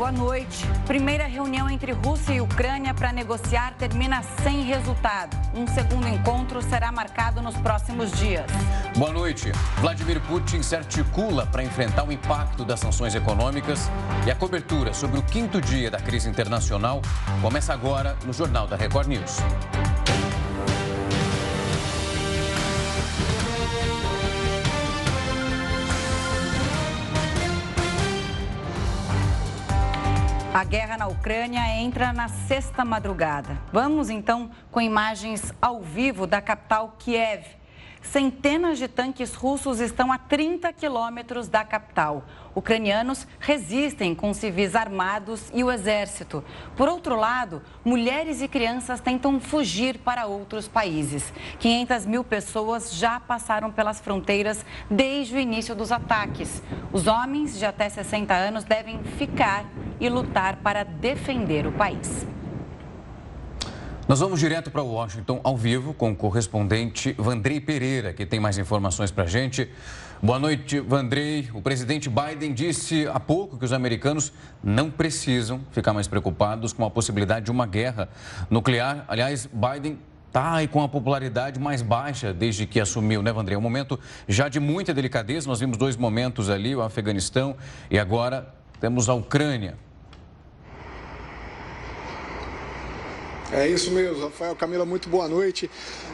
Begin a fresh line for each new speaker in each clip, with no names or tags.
boa noite. Primeira reunião entre Rússia e Ucrânia para negociar termina sem resultado. Um segundo encontro será marcado nos próximos dias.
Boa noite. Vladimir Putin se articula para enfrentar o impacto das sanções econômicas e a cobertura sobre o quinto dia da crise internacional começa agora no Jornal da Record News.
A guerra na Ucrânia entra na sexta madrugada. Vamos então com imagens ao vivo da capital Kiev. Centenas de tanques russos estão a 30 quilômetros da capital. Ucranianos resistem com civis armados e o exército. Por outro lado, mulheres e crianças tentam fugir para outros países. 500 mil pessoas já passaram pelas fronteiras desde o início dos ataques. Os homens de até 60 anos devem ficar e lutar para defender o país.
Nós vamos direto para Washington, ao vivo, com o correspondente Vandrei Pereira, que tem mais informações para a gente. Boa noite, Vandrei. O presidente Biden disse há pouco que os americanos não precisam ficar mais preocupados com a possibilidade de uma guerra nuclear. Aliás, Biden está aí com a popularidade mais baixa desde que assumiu, né, Vandrei? É um momento já de muita delicadeza. Nós vimos dois momentos ali, o Afeganistão e agora temos a Ucrânia.
É isso mesmo, Rafael Camila, muito boa noite.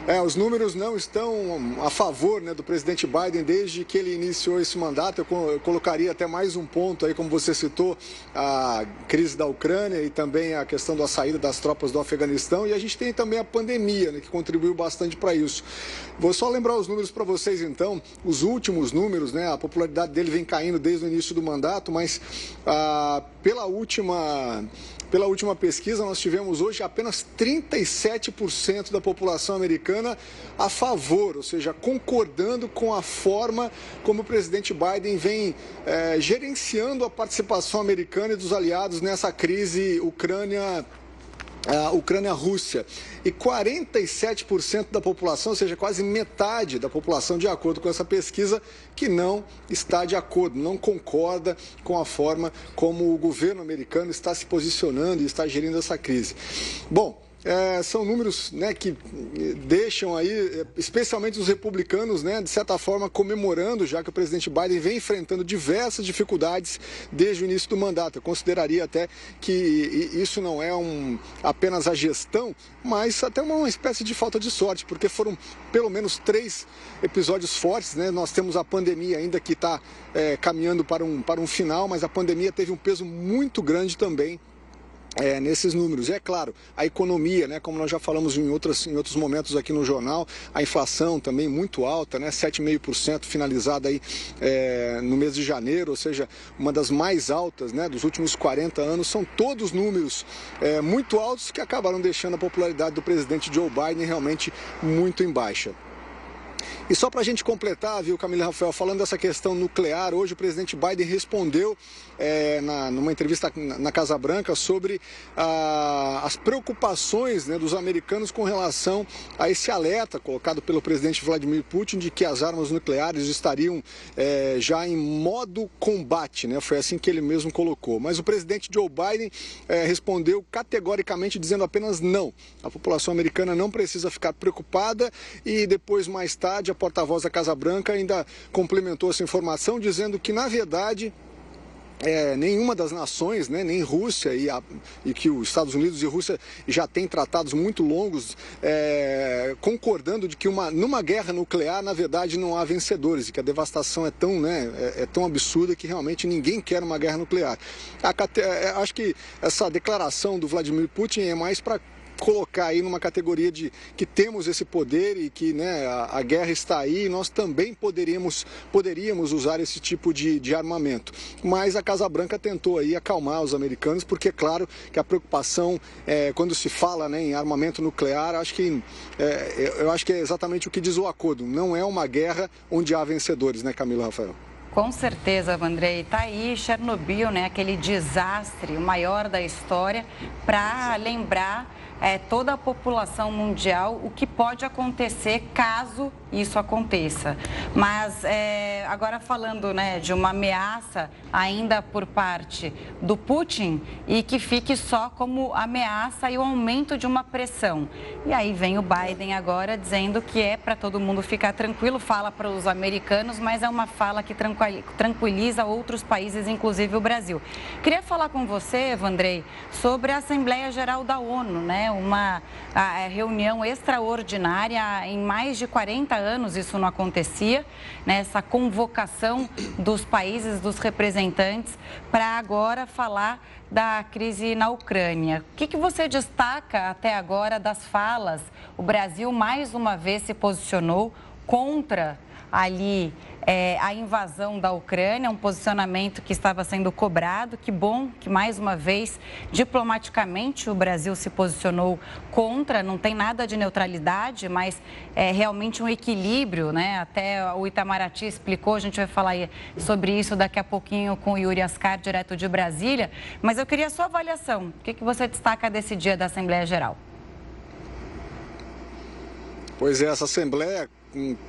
É, os números não estão a favor né, do presidente Biden desde que ele iniciou esse mandato. Eu, colocaria até mais um ponto aí, como você citou, a crise da Ucrânia e também a questão da saída das tropas do Afeganistão. E a gente tem também a pandemia, né, que contribuiu bastante para isso. Vou só lembrar os números para vocês então. Os últimos números, né, a popularidade dele vem caindo desde o início do mandato, mas ah, pela última pela última pesquisa, nós tivemos hoje apenas 37% da população americana a favor, ou seja, concordando com a forma como o presidente Biden vem é, gerenciando a participação americana e dos aliados nessa crise Ucrânia a Ucrânia-Rússia. E 47% da população, ou seja, quase metade da população, de acordo com essa pesquisa, que não está de acordo, não concorda com a forma como o governo americano está se posicionando e está gerindo essa crise. Bom, é, são números né, que deixam aí, é, especialmente os republicanos, né, de certa forma, comemorando, já que o presidente Biden vem enfrentando diversas dificuldades desde o início do mandato. Eu consideraria até que isso não é um, apenas a gestão, mas até uma espécie de falta de sorte, porque foram pelo menos três episódios fortes. Né? Nós temos a pandemia ainda que está é, caminhando para um, para um final, mas a pandemia teve um peso muito grande também é, nesses números. E é claro, a economia, né, como nós já falamos em, outras, em outros momentos aqui no jornal, a inflação também muito alta, né, 7,5% finalizada aí é, no mês de janeiro, ou seja, uma das mais altas né, dos últimos 40 anos. São todos números é, muito altos que acabaram deixando a popularidade do presidente Joe Biden realmente muito em baixa. E só para a gente completar, viu, Camila Rafael, falando dessa questão nuclear, hoje o presidente Biden respondeu é, na, numa entrevista na Casa Branca sobre ah, as preocupações né, dos americanos com relação a esse alerta colocado pelo presidente Vladimir Putin de que as armas nucleares estariam é, já em modo combate, né? Foi assim que ele mesmo colocou. Mas o presidente Joe Biden é, respondeu categoricamente dizendo apenas não. A população americana não precisa ficar preocupada e depois mais tarde a porta-voz da Casa Branca ainda complementou essa informação dizendo que na verdade é, nenhuma das nações, né, nem Rússia e, a, e, que os Estados Unidos e Rússia já têm tratados muito longos, é, concordando de que uma, numa guerra nuclear, na verdade, não há vencedores e que a devastação é tão, né, é, é tão absurda que realmente ninguém quer uma guerra nuclear. A, é, acho que essa declaração do Vladimir Putin é mais para colocar aí numa categoria de que temos esse poder e que né, a, a guerra está aí e nós também poderíamos, poderíamos usar esse tipo de, de armamento. Mas a Casa Branca tentou aí acalmar os americanos, porque é claro que a preocupação é, quando se fala né, em armamento nuclear, acho que é, eu acho que é exatamente o que diz o acordo. Não é uma guerra onde há vencedores, né, Camila Rafael?
Com certeza, Vandrei. Está aí Chernobyl, né? aquele desastre, o maior da história, para lembrar é, toda a população mundial o que pode acontecer caso isso aconteça. Mas é, agora falando né, de uma ameaça ainda por parte do Putin e que fique só como ameaça e o aumento de uma pressão. E aí vem o Biden agora dizendo que é para todo mundo ficar tranquilo, fala para os americanos, mas é uma fala que tranquiliza outros países, inclusive o Brasil. Queria falar com você, Evandrei, sobre a Assembleia Geral da ONU, né? Uma reunião extraordinária em mais de 40 anos isso não acontecia, né? convocação dos países, dos representantes, para agora falar da crise na Ucrânia. O que, que você destaca até agora das falas? O Brasil mais uma vez se posicionou contra ali é, a invasão da Ucrânia, um posicionamento que estava sendo cobrado. Que bom que, mais uma vez, diplomaticamente, o Brasil se posicionou contra. Não tem nada de neutralidade, mas é realmente um equilíbrio, né? Até o Itamaraty explicou, a gente vai falar sobre isso daqui a pouquinho com o Yuri Ascar, direto de Brasília. Mas eu queria a sua avaliação. O que, que você destaca desse dia da Assembleia Geral?
Pois é, essa Assembleia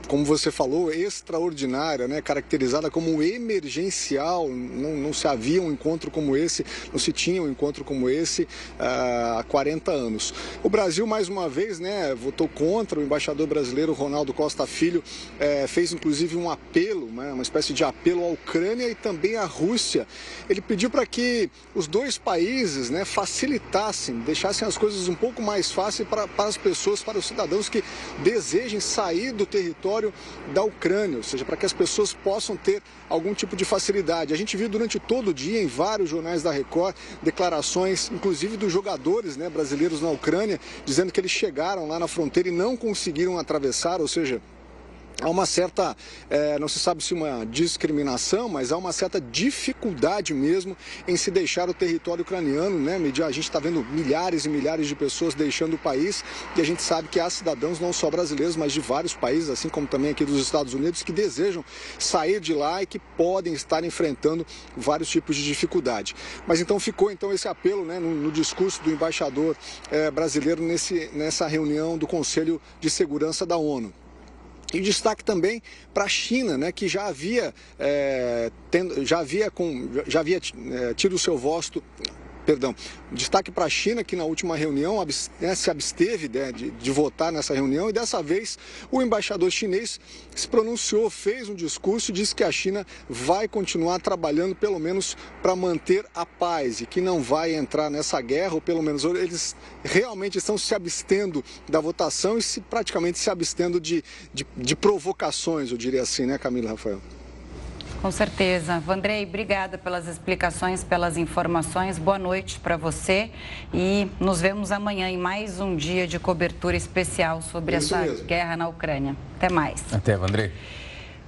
como você falou, extraordinária, né? caracterizada como emergencial. Não, não, se havia um encontro como esse, não se tinha um encontro como esse uh, há 40 anos. O Brasil, mais uma vez, né, votou contra. O embaixador brasileiro Ronaldo Costa Filho eh, fez inclusive um apelo, né, uma espécie de apelo à Ucrânia e também à Rússia. Ele pediu para que os dois países né, facilitassem, deixassem as coisas um pouco mais fáceis para as pessoas, para os cidadãos que desejem sair do território da Ucrânia, ou seja, para que as pessoas possam ter algum tipo de facilidade. A gente viu durante todo o dia em vários jornais da Record declarações, inclusive dos jogadores né, brasileiros na Ucrânia, dizendo que eles chegaram lá na fronteira e não conseguiram atravessar, ou seja, há uma certa, é, não se sabe se uma discriminação, mas há uma certa dificuldade mesmo em se deixar o território ucraniano, né? A gente está vendo milhares e milhares de pessoas deixando o país e a gente sabe que há cidadãos não só brasileiros, mas de vários países, assim como também aqui dos Estados Unidos, que desejam sair de lá e que podem estar enfrentando vários tipos de dificuldade. Mas então ficou então esse apelo, né, no, no discurso do embaixador é, brasileiro nesse, nessa reunião do Conselho de Segurança da ONU. E destaque também para a China, né, que já havia, é, tendo, já havia, com, já havia é, tido o seu voto perdão, destaque para a China, que na última reunião né, se absteve né, de, de, votar nessa reunião, e dessa vez o embaixador chinês se pronunciou, fez um discurso e disse que a China vai continuar trabalhando, pelo menos, para manter a paz e que não vai entrar nessa guerra, ou pelo menos eles realmente estão se abstendo da votação e se, praticamente se abstendo de, de, de provocações, eu diria assim, né, Camila Rafael?
Com certeza. Vandrei, obrigada pelas explicações, pelas informações. Boa noite para você e nos vemos amanhã em mais um dia de cobertura especial sobre Isso essa mesmo. guerra na Ucrânia. Até mais.
Até, Vandrei.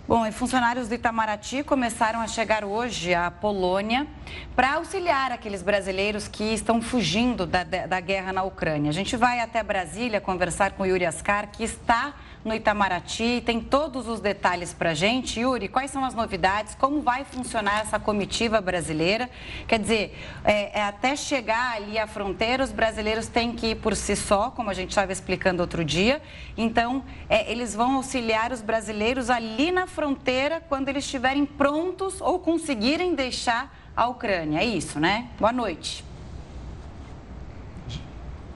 Bom, e funcionários do Itamaraty começaram a chegar hoje à Polônia para auxiliar aqueles brasileiros que estão fugindo da, da guerra na Ucrânia. A gente vai até Brasília conversar com o Yuri Ascar, que está no Itamaraty. Tem todos os detalhes para gente. Yuri, quais são as novidades? Como vai funcionar essa comitiva brasileira? Quer dizer, é, é, até chegar ali à fronteira, os brasileiros têm que ir por si só, como a gente estava explicando outro dia. Então, é, eles vão auxiliar os brasileiros ali na fronteira quando eles estiverem prontos ou conseguirem deixar a Ucrânia. É isso, né? Boa noite.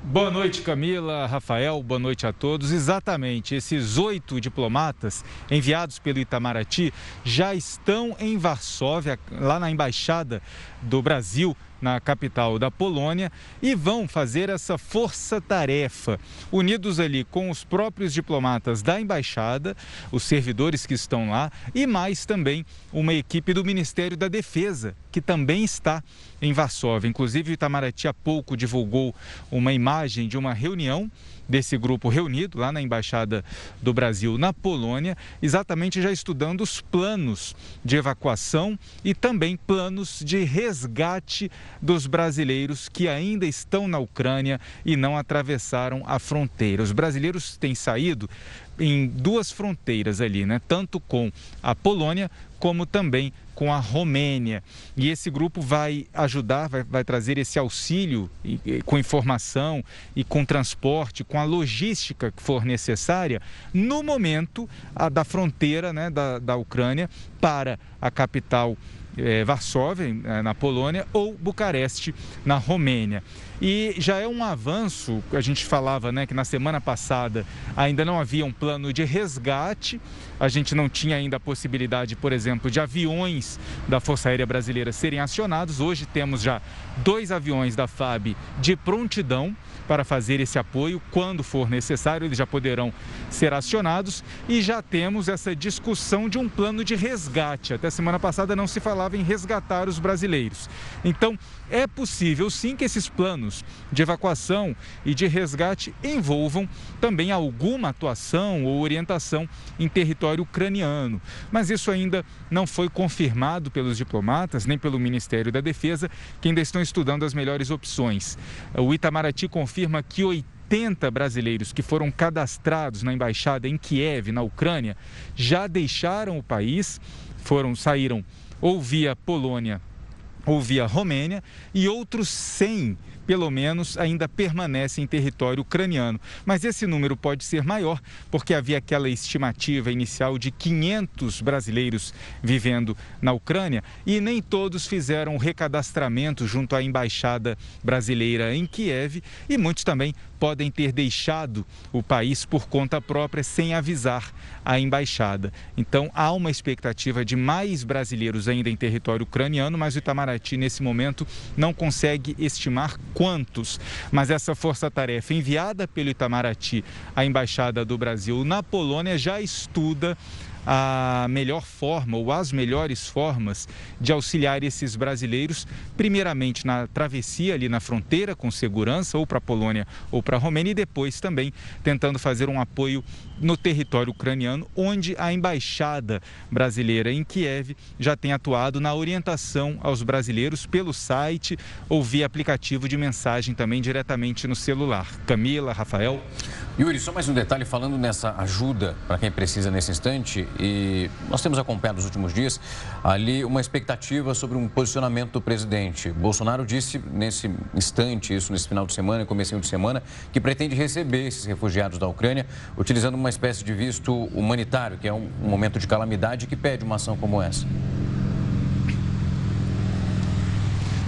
Boa noite, Camila, Rafael, boa noite a todos. Exatamente, esses oito diplomatas enviados pelo Itamaraty já estão em Varsóvia, lá na embaixada do Brasil na capital da Polônia e vão fazer essa força-tarefa, unidos ali com os próprios diplomatas da embaixada, os servidores que estão lá e mais também uma equipe do Ministério da Defesa, que também está em Varsóvia. Inclusive, o Itamaraty há pouco divulgou uma imagem de uma reunião desse grupo reunido lá na Embaixada do Brasil na Polônia, exatamente já estudando os planos de evacuação e também planos de resgate dos brasileiros que ainda estão na Ucrânia e não atravessaram a fronteira. Os brasileiros têm saído em duas fronteiras ali, né? Tanto com a Polônia como também com a Romênia. E esse grupo vai ajudar, vai, vai trazer esse auxílio e, e, com informação e com transporte, com a logística que for necessária, no momento a, da fronteira né, da, da Ucrânia para a capital é, Varsóvia, é, na Polônia, ou Bucareste, na Romênia. E já é um avanço, a gente falava né, que na semana passada ainda não havia um plano de resgate, a gente não tinha ainda a possibilidade, por exemplo, de aviões da Força Aérea Brasileira serem acionados. Hoje temos já dois aviões da FAB de prontidão para fazer esse apoio quando for necessário, eles já poderão ser acionados e já temos essa discussão de um plano de resgate. Até semana passada não se falava em resgatar os brasileiros. Então, é possível sim que esses planos de evacuação e de resgate envolvam também alguma atuação ou orientação em território ucraniano. Mas isso ainda não foi confirmado pelos diplomatas nem pelo Ministério da Defesa, que ainda estão estudando as melhores opções. O Itamaraty confirma que 80 brasileiros que foram cadastrados na embaixada em Kiev, na Ucrânia, já deixaram o país, foram saíram ou via Polônia ou via Romênia e outros 100 pelo menos, ainda permanece em território ucraniano. Mas esse número pode ser maior, porque havia aquela estimativa inicial de 500 brasileiros vivendo na Ucrânia e nem todos fizeram o recadastramento junto à embaixada brasileira em Kiev e muitos também podem ter deixado o país por conta própria sem avisar a embaixada. Então há uma expectativa de mais brasileiros ainda em território ucraniano, mas o Itamaraty nesse momento não consegue estimar quantos. Mas essa força-tarefa enviada pelo Itamaraty à embaixada do Brasil na Polônia já estuda a melhor forma ou as melhores formas de auxiliar esses brasileiros, primeiramente na travessia ali na fronteira com segurança, ou para a Polônia ou para a Romênia, e depois também tentando fazer um apoio no território ucraniano, onde a embaixada brasileira em Kiev já tem atuado na orientação aos brasileiros pelo site ou via aplicativo de mensagem também diretamente no celular. Camila, Rafael.
Yuri, só mais um detalhe falando nessa ajuda para quem precisa nesse instante e nós temos acompanhado nos últimos dias ali uma expectativa sobre um posicionamento do presidente. Bolsonaro disse nesse instante, isso nesse final de semana, comecinho de semana, que pretende receber esses refugiados da Ucrânia utilizando uma espécie de visto humanitário, que é um momento de calamidade que pede uma ação como essa.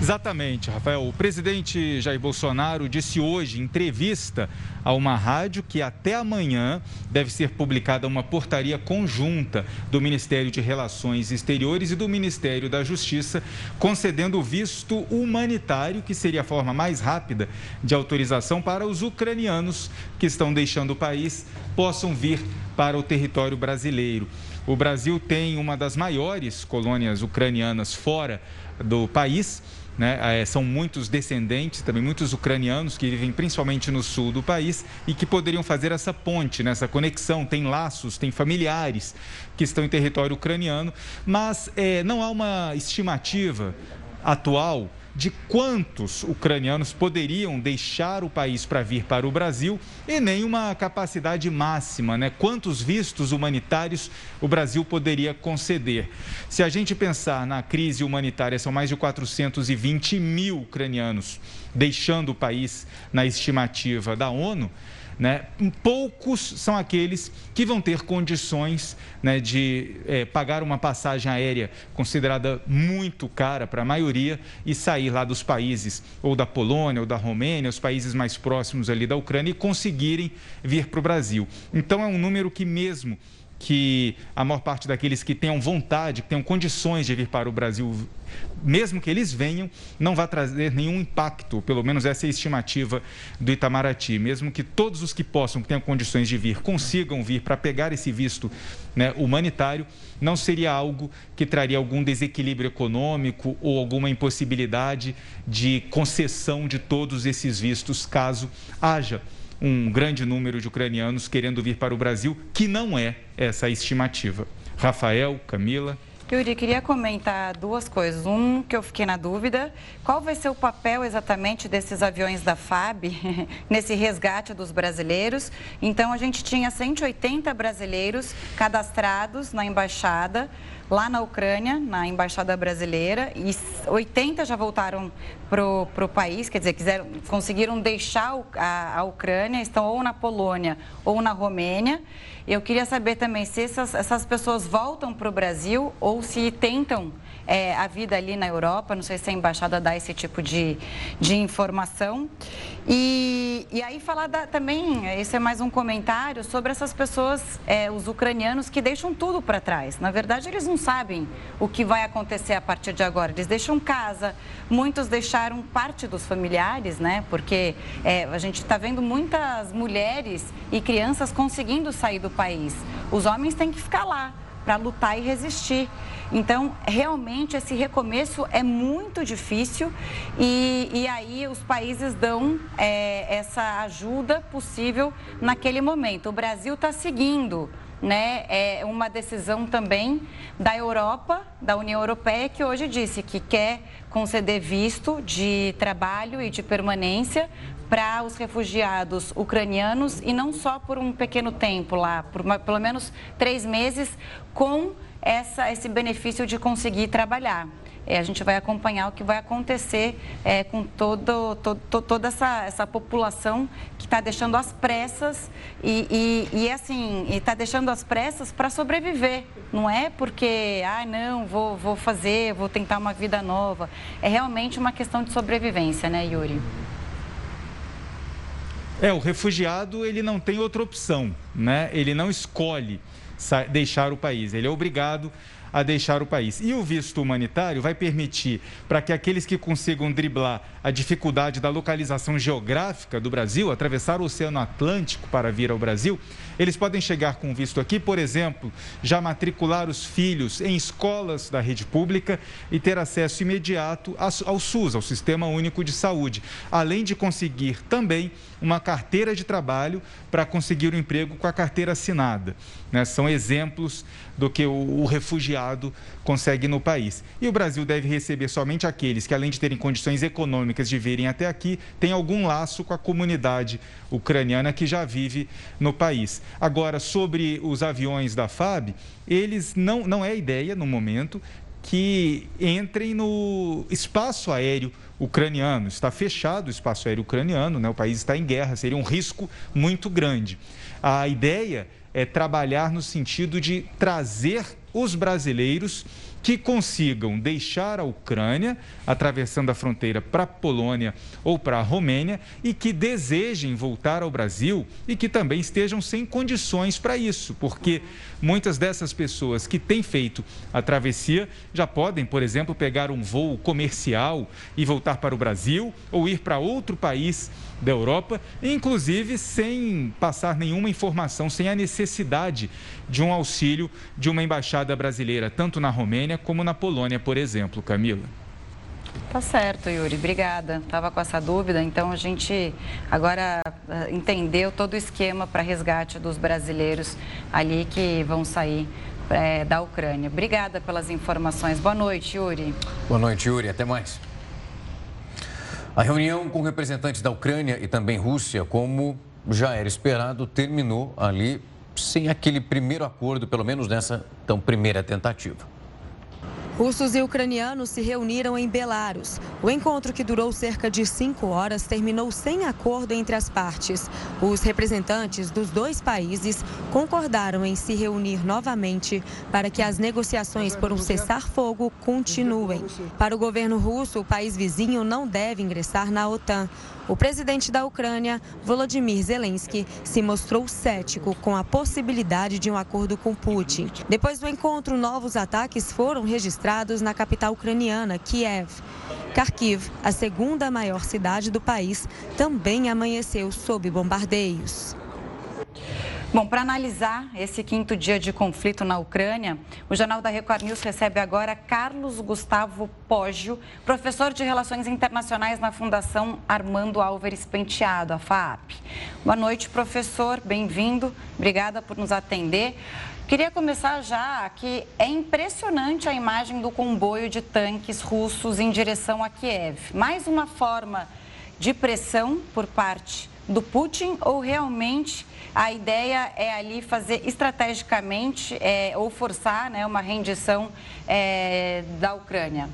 Exatamente, Rafael. O presidente Jair Bolsonaro disse hoje, em entrevista a uma rádio, que até amanhã deve ser publicada uma portaria conjunta do Ministério de Relações Exteriores e do Ministério da Justiça, concedendo o visto humanitário, que seria a forma mais rápida de autorização para os ucranianos que estão deixando o país possam vir para o território brasileiro. O Brasil tem uma das maiores colônias ucranianas fora do país né? É, são muitos descendentes, também muitos ucranianos que vivem principalmente no sul do país e que poderiam fazer essa ponte, né? essa conexão. Tem laços, tem familiares que estão em território ucraniano, mas é, não há uma estimativa atual de quantos ucranianos poderiam deixar o país para vir para o Brasil e nem uma capacidade máxima, né? Quantos vistos humanitários o Brasil poderia conceder? Se a gente pensar na crise humanitária, são mais de 420 mil ucranianos deixando o país na estimativa da ONU. Né? Poucos são aqueles que vão ter condições né, de é, pagar uma passagem aérea considerada muito cara para a maioria e sair lá dos países, ou da Polônia, ou da Romênia, os países mais próximos ali da Ucrânia, e conseguirem vir para o Brasil. Então, é um número que, mesmo que a maior parte daqueles que tenham vontade, que tenham condições de vir para o Brasil, mesmo que eles venham, não vai trazer nenhum impacto, pelo menos essa é a estimativa do Itamaraty. Mesmo que todos os que possam, que tenham condições de vir, consigam vir para pegar esse visto né, humanitário, não seria algo que traria algum desequilíbrio econômico ou alguma impossibilidade de concessão de todos esses vistos, caso haja um grande número de ucranianos querendo vir para o Brasil, que não é essa estimativa. Rafael, Camila.
Yuri, queria comentar duas coisas. Um, que eu fiquei na dúvida, qual vai ser o papel exatamente desses aviões da FAB nesse resgate dos brasileiros? Então, a gente tinha 180 brasileiros cadastrados na embaixada lá na Ucrânia, na embaixada brasileira, e 80 já voltaram para o país, quer dizer, quiseram, conseguiram deixar a, a Ucrânia, estão ou na Polônia ou na Romênia. Eu queria saber também se essas, essas pessoas voltam para o Brasil ou se tentam é, a vida ali na Europa. Não sei se a embaixada dá esse tipo de, de informação. E, e aí falar da, também, esse é mais um comentário sobre essas pessoas, é, os ucranianos que deixam tudo para trás. Na verdade, eles não sabem o que vai acontecer a partir de agora. Eles deixam casa, muitos deixaram parte dos familiares, né? Porque é, a gente está vendo muitas mulheres e crianças conseguindo sair do país. Os homens têm que ficar lá para lutar e resistir. Então, realmente, esse recomeço é muito difícil e, e aí os países dão é, essa ajuda possível naquele momento. O Brasil está seguindo né, é uma decisão também da Europa, da União Europeia, que hoje disse que quer conceder visto de trabalho e de permanência para os refugiados ucranianos e não só por um pequeno tempo lá, por uma, pelo menos três meses, com essa, esse benefício de conseguir trabalhar. É, a gente vai acompanhar o que vai acontecer é, com todo, todo, toda essa, essa população que está deixando as pressas e, e, e assim, está deixando as pressas para sobreviver. Não é porque, ah, não, vou, vou fazer, vou tentar uma vida nova. É realmente uma questão de sobrevivência, né, Yuri?
É, o refugiado ele não tem outra opção, né? Ele não escolhe deixar o país, ele é obrigado a deixar o país. E o visto humanitário vai permitir para que aqueles que consigam driblar a dificuldade da localização geográfica do Brasil, atravessar o Oceano Atlântico para vir ao Brasil, eles podem chegar com visto aqui, por exemplo, já matricular os filhos em escolas da rede pública e ter acesso imediato ao SUS, ao Sistema Único de Saúde, além de conseguir também uma carteira de trabalho para conseguir um emprego com a carteira assinada. Né? São exemplos do que o, o refugiado consegue no país. E o Brasil deve receber somente aqueles que, além de terem condições econômicas de virem até aqui, têm algum laço com a comunidade ucraniana que já vive no país. Agora, sobre os aviões da FAB, eles não, não é ideia no momento que entrem no espaço aéreo ucraniano. Está fechado o espaço aéreo ucraniano, né? o país está em guerra, seria um risco muito grande. A ideia é trabalhar no sentido de trazer os brasileiros que consigam deixar a Ucrânia, atravessando a fronteira para a Polônia ou para a Romênia, e que desejem voltar ao Brasil e que também estejam sem condições para isso, porque muitas dessas pessoas que têm feito a travessia já podem, por exemplo, pegar um voo comercial e voltar para o Brasil ou ir para outro país da Europa, inclusive sem passar nenhuma informação, sem a necessidade de um auxílio de uma embaixada brasileira, tanto na Romênia como na Polônia, por exemplo, Camila.
Tá certo, Yuri. Obrigada. Estava com essa dúvida, então a gente agora eh, entendeu todo o esquema para resgate dos brasileiros ali que vão sair é, da Ucrânia. Obrigada pelas informações. Boa noite, Yuri.
Boa noite, Yuri. Até mais. A reunião com representantes da Ucrânia e também Rússia, como já era esperado, terminou ali sem aquele primeiro acordo, pelo menos nessa tão primeira tentativa.
Russos e ucranianos se reuniram em Belarus. O encontro, que durou cerca de cinco horas, terminou sem acordo entre as partes. Os representantes dos dois países concordaram em se reunir novamente para que as negociações por um cessar-fogo continuem. Para o governo russo, o país vizinho não deve ingressar na OTAN. O presidente da Ucrânia, Volodymyr Zelensky, se mostrou cético com a possibilidade de um acordo com Putin. Depois do encontro, novos ataques foram registrados na capital ucraniana, Kiev. Kharkiv, a segunda maior cidade do país, também amanheceu sob bombardeios.
Bom, para analisar esse quinto dia de conflito na Ucrânia, o Jornal da Record News recebe agora Carlos Gustavo Poggio, professor de Relações Internacionais na Fundação Armando Álvares Penteado, a FAAP. Boa noite, professor, bem-vindo, obrigada por nos atender. Queria começar já que é impressionante a imagem do comboio de tanques russos em direção a Kiev. Mais uma forma de pressão por parte do Putin ou realmente a ideia é ali fazer estrategicamente é, ou forçar né, uma rendição é, da Ucrânia?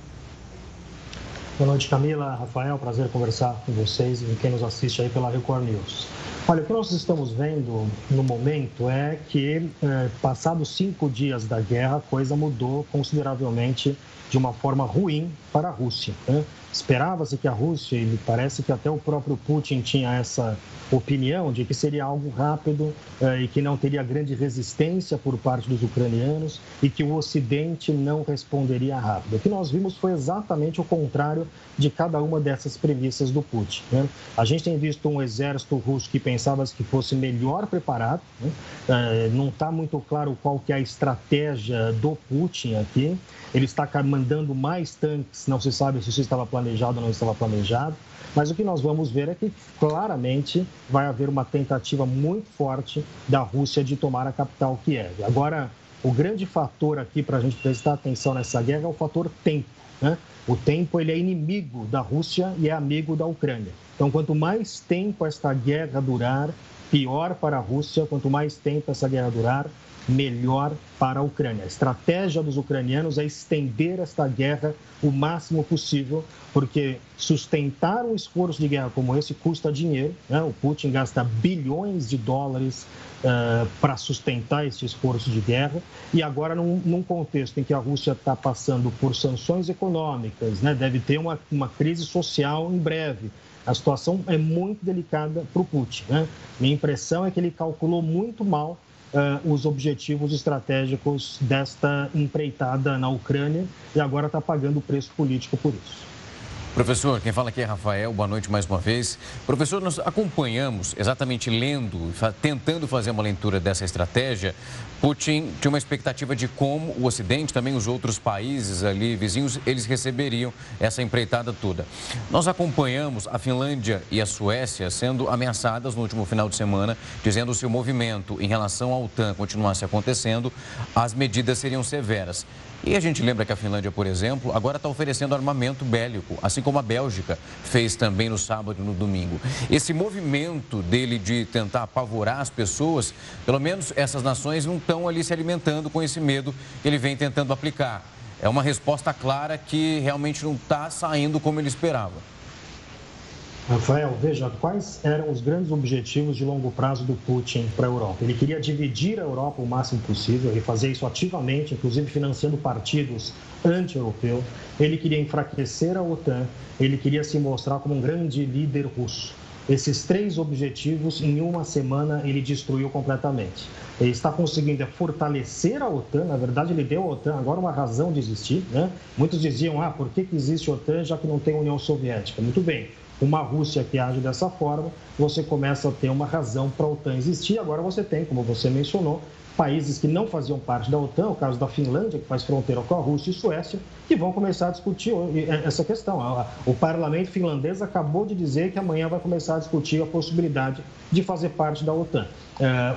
Boa noite, Camila, Rafael, prazer conversar com vocês e quem nos assiste aí pela Record News. Olha, o que nós estamos vendo no momento é que, é, passados cinco dias da guerra, a coisa mudou consideravelmente de uma forma ruim para a Rússia. Né? Esperava-se que a Rússia, e parece que até o próprio Putin tinha essa opinião de que seria algo rápido eh, e que não teria grande resistência por parte dos ucranianos e que o Ocidente não responderia rápido. O que nós vimos foi exatamente o contrário de cada uma dessas premissas do Putin. Né? A gente tem visto um exército russo que pensava que fosse melhor preparado, né? eh, não está muito claro qual que é a estratégia do Putin aqui. Ele está mandando mais tanques, não se sabe se isso estava planejado ou não estava planejado. Mas o que nós vamos ver é que claramente vai haver uma tentativa muito forte da Rússia de tomar a capital Kiev. Agora, o grande fator aqui para a gente prestar atenção nessa guerra é o fator tempo. Né? O tempo ele é inimigo da Rússia e é amigo da Ucrânia. Então, quanto mais tempo esta guerra durar, pior para a Rússia. Quanto mais tempo essa guerra durar, melhor para a Ucrânia. A estratégia dos ucranianos é estender esta guerra o máximo possível, porque sustentar um esforço de guerra como esse custa dinheiro. Né? O Putin gasta bilhões de dólares uh, para sustentar esse esforço de guerra. E agora, num, num contexto em que a Rússia está passando por sanções econômicas, né? deve ter uma, uma crise social em breve. A situação é muito delicada para o Putin. Né? Minha impressão é que ele calculou muito mal uh, os objetivos estratégicos desta empreitada na Ucrânia e agora está pagando o preço político por isso.
Professor, quem fala aqui é Rafael, boa noite mais uma vez. Professor, nós acompanhamos, exatamente lendo, tentando fazer uma leitura dessa estratégia. Putin tinha uma expectativa de como o Ocidente, também os outros países ali vizinhos, eles receberiam essa empreitada toda. Nós acompanhamos a Finlândia e a Suécia sendo ameaçadas no último final de semana, dizendo se o movimento em relação à OTAN continuasse acontecendo, as medidas seriam severas. E a gente lembra que a Finlândia, por exemplo, agora está oferecendo armamento bélico, assim como a Bélgica fez também no sábado e no domingo. Esse movimento dele de tentar apavorar as pessoas, pelo menos essas nações não estão ali se alimentando com esse medo que ele vem tentando aplicar. É uma resposta clara que realmente não está saindo como ele esperava.
Rafael, veja, quais eram os grandes objetivos de longo prazo do Putin para a Europa? Ele queria dividir a Europa o máximo possível, ele fazia isso ativamente, inclusive financiando partidos anti-europeus. Ele queria enfraquecer a OTAN, ele queria se mostrar como um grande líder russo. Esses três objetivos, em uma semana, ele destruiu completamente. Ele está conseguindo fortalecer a OTAN, na verdade, ele deu à OTAN agora uma razão de existir. Né? Muitos diziam, ah, por que, que existe a OTAN já que não tem União Soviética? Muito bem, uma Rússia que age dessa forma, você começa a ter uma razão para a OTAN existir. Agora você tem, como você mencionou, países que não faziam parte da OTAN, o caso da Finlândia, que faz fronteira com a Rússia e Suécia, que vão começar a discutir essa questão. O parlamento finlandês acabou de dizer que amanhã vai começar a discutir a possibilidade de fazer parte da OTAN. É,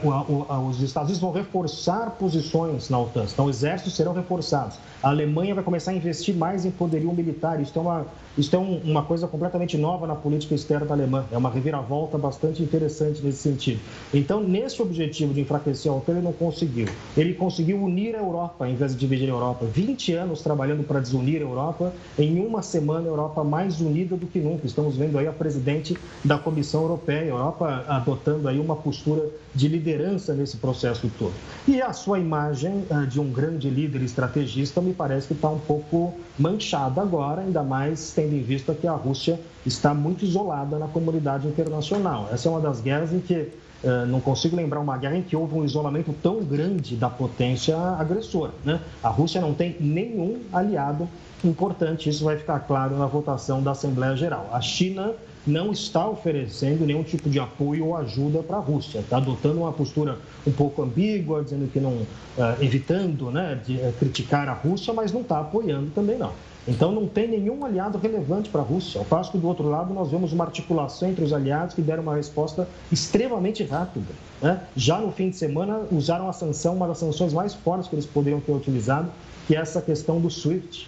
os Estados Unidos vão reforçar posições na OTAN, então exércitos serão reforçados. A Alemanha vai começar a investir mais em poderio militar. Isso é uma, isso é uma coisa completamente nova na política externa Alemanha. É uma reviravolta bastante interessante nesse sentido. Então, nesse objetivo de enfraquecer a OTAN, ele não conseguiu. Ele conseguiu unir a Europa em vez de dividir a Europa. 20 anos trabalhando para desunir a Europa. Em uma semana, a Europa mais unida do que nunca. Estamos vendo aí a presidente da Comissão Europeia, a Europa adotando aí uma postura de liderança nesse processo todo. E a sua imagem eh, de um grande líder estrategista me parece que está um pouco manchada agora, ainda mais tendo em vista que a Rússia está muito isolada na comunidade internacional. Essa é uma das guerras em que uh, não consigo lembrar uma guerra em que houve um isolamento tão grande da potência agressora. Né? A Rússia não tem nenhum aliado importante, isso vai ficar claro na votação da Assembleia Geral. A China não está oferecendo nenhum tipo de apoio ou ajuda para a Rússia. Está adotando uma postura um pouco ambígua, dizendo que não, uh, evitando né, de uh, criticar a Rússia, mas não está apoiando também não. Então não tem nenhum aliado relevante para a Rússia. Ao passo que do outro lado nós vemos uma articulação entre os aliados que deram uma resposta extremamente rápida. Né? Já no fim de semana usaram a sanção, uma das sanções mais fortes que eles poderiam ter utilizado, que é essa questão do SWIFT.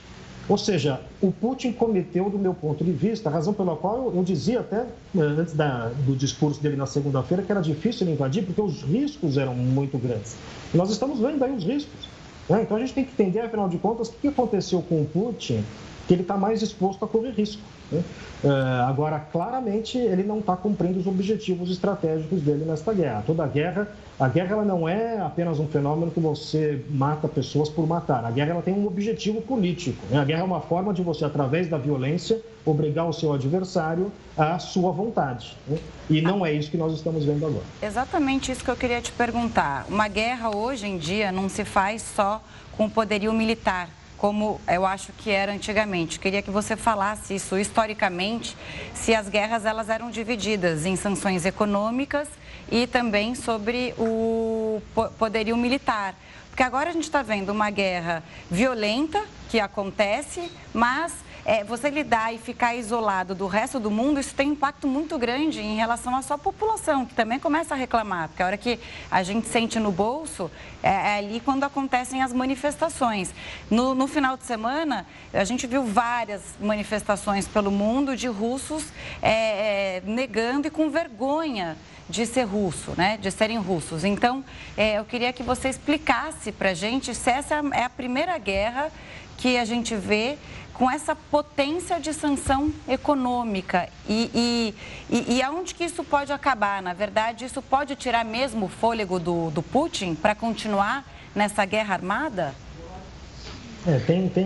Ou seja, o Putin cometeu, do meu ponto de vista, a razão pela qual eu, eu dizia até eh, antes da, do discurso dele na segunda-feira que era difícil ele invadir, porque os riscos eram muito grandes. Nós estamos vendo aí os riscos. Né? Então a gente tem que entender, afinal de contas, o que aconteceu com o Putin, que ele está mais exposto a correr risco. Né? Uh, agora, claramente, ele não está cumprindo os objetivos estratégicos dele nesta guerra. Toda guerra, a guerra ela não é apenas um fenômeno que você mata pessoas por matar. A guerra ela tem um objetivo político. Né? A guerra é uma forma de você, através da violência, obrigar o seu adversário à sua vontade. Né? E não é isso que nós estamos vendo agora.
Exatamente isso que eu queria te perguntar. Uma guerra hoje em dia não se faz só com poderio militar como eu acho que era antigamente. Queria que você falasse isso historicamente, se as guerras elas eram divididas em sanções econômicas e também sobre o poderio militar. Porque agora a gente está vendo uma guerra violenta que acontece, mas é, você lidar e ficar isolado do resto do mundo, isso tem um impacto muito grande em relação à sua população, que também começa a reclamar, porque a hora que a gente sente no bolso, é, é ali quando acontecem as manifestações. No, no final de semana, a gente viu várias manifestações pelo mundo de russos é, é negando e com vergonha de ser russo, né? De serem russos. Então, é, eu queria que você explicasse para a gente se essa é a primeira guerra que a gente vê com essa potência de sanção econômica e, e, e, e aonde que isso pode acabar? Na verdade, isso pode tirar mesmo o fôlego do, do Putin para continuar nessa guerra armada?
É, tem, tem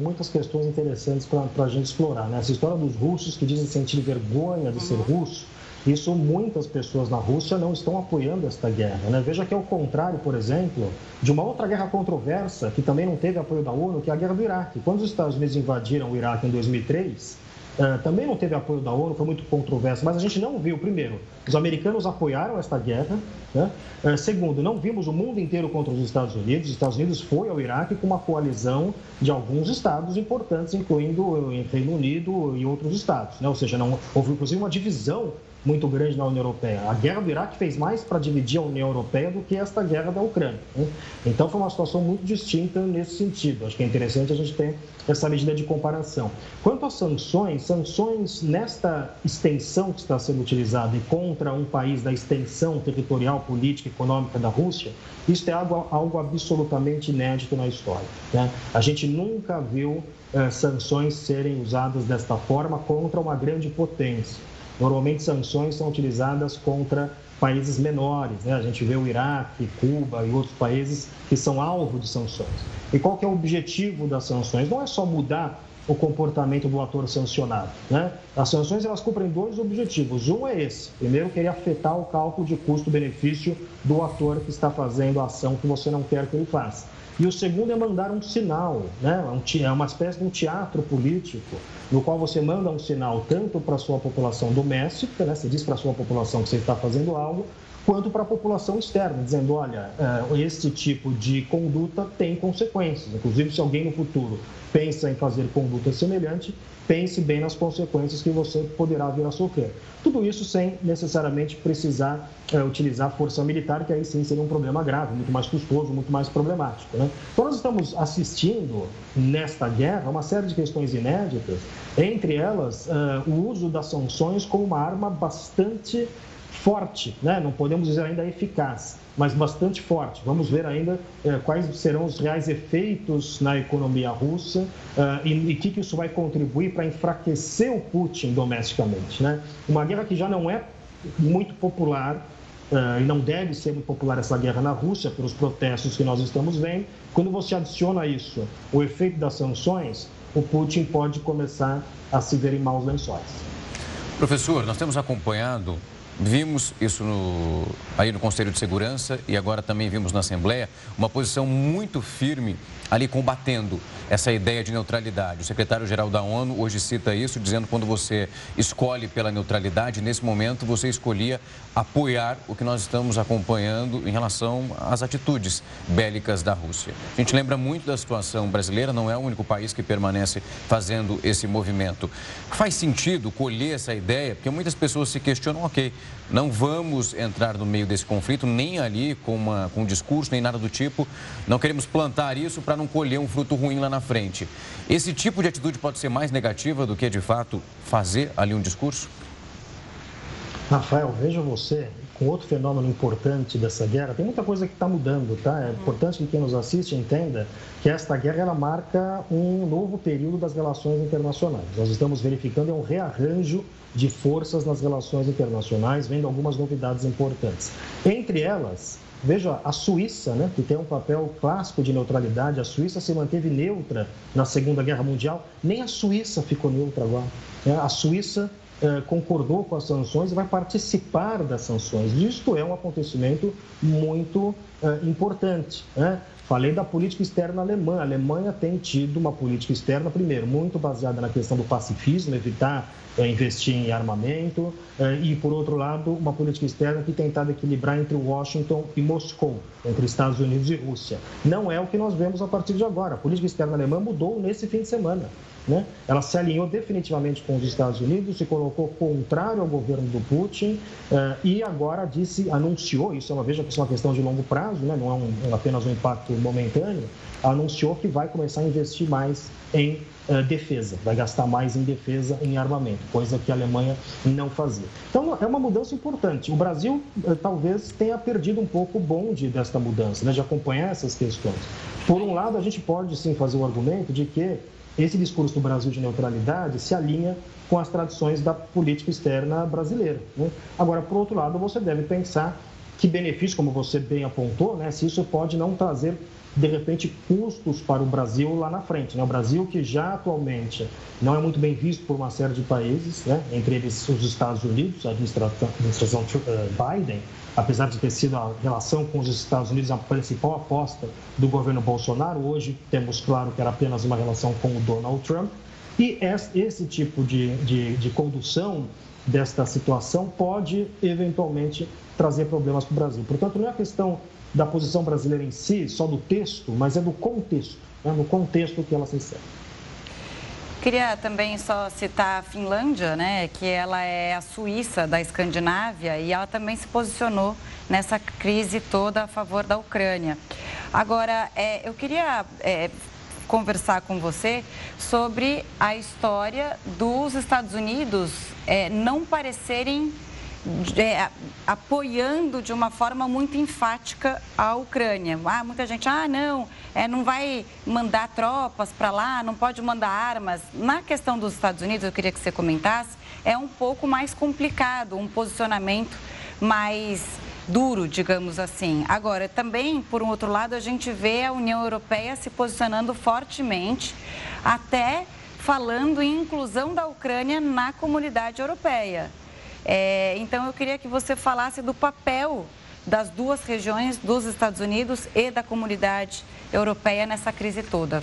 muitas questões interessantes para a gente explorar. Né? Essa história dos russos que dizem sentir vergonha de ser russo isso muitas pessoas na Rússia não estão apoiando esta guerra. Né? Veja que é o contrário, por exemplo, de uma outra guerra controversa que também não teve apoio da ONU, que é a guerra do Iraque. Quando os Estados Unidos invadiram o Iraque em 2003, Uh, também não teve apoio da ONU, foi muito controverso, mas a gente não viu, primeiro, os americanos apoiaram esta guerra, né? uh, segundo, não vimos o mundo inteiro contra os Estados Unidos, os Estados Unidos foi ao Iraque com uma coalizão de alguns estados importantes, incluindo o Reino Unido e outros estados, né? ou seja, não houve inclusive uma divisão muito grande na União Europeia. A guerra do Iraque fez mais para dividir a União Europeia do que esta guerra da Ucrânia. Né? Então foi uma situação muito distinta nesse sentido. Acho que é interessante a gente ter essa medida de comparação. Quanto às sanções, sanções nesta extensão que está sendo utilizada e contra um país da extensão territorial, política e econômica da Rússia, isso é algo, algo absolutamente inédito na história. Né? A gente nunca viu eh, sanções serem usadas desta forma contra uma grande potência. Normalmente, sanções são utilizadas contra países menores, né? A gente vê o Iraque, Cuba e outros países que são alvo de sanções. E qual que é o objetivo das sanções? Não é só mudar o comportamento do ator sancionado, né? As sanções elas cumprem dois objetivos. Um é esse: primeiro, querer afetar o cálculo de custo-benefício do ator que está fazendo a ação que você não quer que ele faça. E o segundo é mandar um sinal, né? É, é uma espécie de um teatro político, no qual você manda um sinal tanto para a sua população doméstica, né? você diz para a sua população que você está fazendo algo, quanto para a população externa, dizendo: olha, é, este tipo de conduta tem consequências. Inclusive, se alguém no futuro pensa em fazer conduta semelhante, pense bem nas consequências que você poderá vir a sofrer. Tudo isso sem necessariamente precisar é, utilizar força militar, que aí sim seria um problema grave, muito mais custoso, muito mais problemático. Né? Então, nós estamos assistindo nesta guerra uma série de questões inéditas, entre elas uh, o uso das sanções como uma arma bastante forte, né? não podemos dizer ainda eficaz mas bastante forte. Vamos ver ainda eh, quais serão os reais efeitos na economia russa uh, e o que, que isso vai contribuir para enfraquecer o Putin domesticamente. Né? Uma guerra que já não é muito popular uh, e não deve ser muito popular essa guerra na Rússia pelos protestos que nós estamos vendo. Quando você adiciona isso o efeito das sanções, o Putin pode começar a se ver em maus lençóis.
Professor, nós temos acompanhado Vimos isso no, aí no Conselho de Segurança e agora também vimos na Assembleia uma posição muito firme ali combatendo essa ideia de neutralidade. O secretário-geral da ONU hoje cita isso, dizendo que quando você escolhe pela neutralidade, nesse momento você escolhia apoiar o que nós estamos acompanhando em relação às atitudes bélicas da Rússia. A gente lembra muito da situação brasileira, não é o único país que permanece fazendo esse movimento. Faz sentido colher essa ideia, porque muitas pessoas se questionam, ok, não vamos entrar no meio desse conflito, nem ali com, uma, com um discurso, nem nada do tipo, não queremos plantar isso para não colher um fruto ruim lá na frente. Esse tipo de atitude pode ser mais negativa do que, de fato, fazer ali um discurso?
Rafael, veja você, com outro fenômeno importante dessa guerra, tem muita coisa que está mudando, tá? É importante que quem nos assiste entenda que esta guerra ela marca um novo período das relações internacionais. Nós estamos verificando um rearranjo de forças nas relações internacionais, vendo algumas novidades importantes. Entre elas, Veja, a Suíça, né, que tem um papel clássico de neutralidade, a Suíça se manteve neutra na Segunda Guerra Mundial, nem a Suíça ficou neutra agora. Né? A Suíça eh, concordou com as sanções e vai participar das sanções. Isto é um acontecimento muito eh, importante. Né? Falei da política externa alemã. A Alemanha tem tido uma política externa, primeiro, muito baseada na questão do pacifismo, evitar investir em armamento, é, e, por outro lado, uma política externa que tentado equilibrar entre Washington e Moscou, entre Estados Unidos e Rússia. Não é o que nós vemos a partir de agora. A política externa alemã mudou nesse fim de semana. Né? Ela se alinhou definitivamente com os Estados Unidos, se colocou contrário ao governo do Putin uh, e agora disse, anunciou, isso é uma, veja isso é uma questão de longo prazo, né? não é um, apenas um impacto momentâneo, anunciou que vai começar a investir mais em uh, defesa, vai gastar mais em defesa, em armamento, coisa que a Alemanha não fazia. Então é uma mudança importante. O Brasil uh, talvez tenha perdido um pouco o bonde desta mudança, né? de acompanhar essas questões. Por um lado, a gente pode sim fazer o argumento de que esse discurso do Brasil de neutralidade se alinha com as tradições da política externa brasileira. Né? Agora, por outro lado, você deve pensar que benefício, como você bem apontou, né, se isso pode não trazer, de repente, custos para o Brasil lá na frente. Né? O Brasil, que já atualmente não é muito bem visto por uma série de países, né? entre eles os Estados Unidos, a administração, eh, Biden, apesar de ter sido a relação com os Estados Unidos a principal aposta do governo Bolsonaro, hoje temos claro que era apenas uma relação com o Donald Trump. E esse tipo de, de, de condução desta situação pode eventualmente trazer problemas para o Brasil. Portanto, não é a questão da posição brasileira em si, só do texto, mas é do contexto, né? no contexto que ela se insere.
Queria também só citar a Finlândia, né, que ela é a Suíça da Escandinávia e ela também se posicionou nessa crise toda a favor da Ucrânia. Agora, é, eu queria é, conversar com você sobre a história dos Estados Unidos é, não parecerem é, apoiando de uma forma muito enfática a Ucrânia. Ah, muita gente, ah, não, é, não vai mandar tropas para lá, não pode mandar armas. Na questão dos Estados Unidos, eu queria que você comentasse, é um pouco mais complicado, um posicionamento mais duro, digamos assim. Agora, também, por um outro lado, a gente vê a União Europeia se posicionando fortemente, até falando em inclusão da Ucrânia na comunidade europeia. É, então, eu queria que você falasse do papel das duas regiões, dos Estados Unidos e da comunidade europeia nessa crise toda.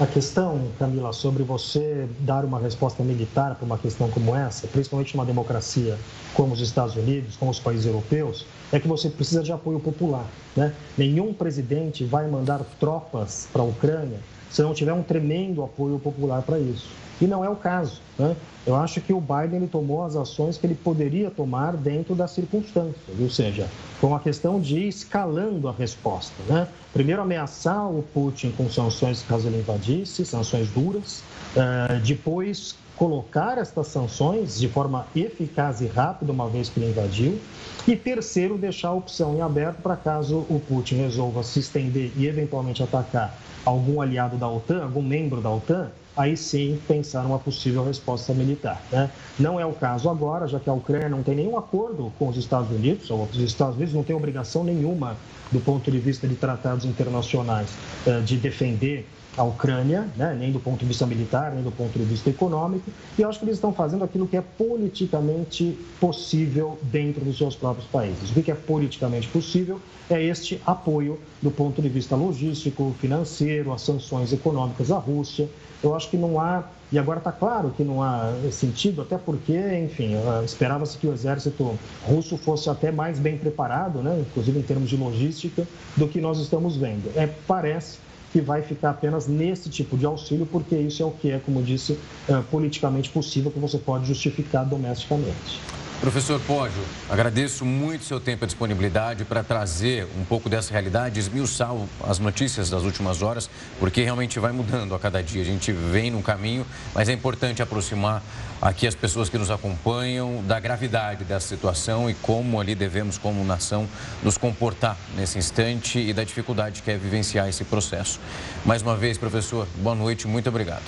A questão, Camila, sobre você dar uma resposta militar para uma questão como essa, principalmente numa democracia como os Estados Unidos, como os países europeus, é que você precisa de apoio popular. Né? Nenhum presidente vai mandar tropas para a Ucrânia se não tiver um tremendo apoio popular para isso. E não é o caso. Né? Eu acho que o Biden ele tomou as ações que ele poderia tomar dentro das circunstâncias, ou seja, foi uma questão de ir escalando a resposta. Né? Primeiro, ameaçar o Putin com sanções caso ele invadisse, sanções duras. Uh, depois, colocar estas sanções de forma eficaz e rápida, uma vez que ele invadiu. E terceiro, deixar a opção em aberto para caso o Putin resolva se estender e eventualmente atacar algum aliado da OTAN, algum membro da OTAN, aí sim pensar numa possível resposta militar. Né? Não é o caso agora, já que a Ucrânia não tem nenhum acordo com os Estados Unidos, ou os Estados Unidos não têm obrigação nenhuma, do ponto de vista de tratados internacionais, eh, de defender a Ucrânia, né, nem do ponto de vista militar, nem do ponto de vista econômico, e eu acho que eles estão fazendo aquilo que é politicamente possível dentro dos seus próprios países. O que é politicamente possível é este apoio do ponto de vista logístico, financeiro, as sanções econômicas à Rússia. Eu acho que não há, e agora está claro que não há sentido, até porque, enfim, esperava-se que o exército russo fosse até mais bem preparado, né, inclusive em termos de logística, do que nós estamos vendo. É, parece que vai ficar apenas nesse tipo de auxílio, porque isso é o que é, como disse, é, politicamente possível, que você pode justificar domesticamente.
Professor Pódio, agradeço muito seu tempo e disponibilidade para trazer um pouco dessa realidade, esmiuçar as notícias das últimas horas, porque realmente vai mudando a cada dia. A gente vem num caminho, mas é importante aproximar aqui as pessoas que nos acompanham da gravidade dessa situação e como ali devemos, como nação, nos comportar nesse instante e da dificuldade que é vivenciar esse processo. Mais uma vez, professor, boa noite, muito obrigado.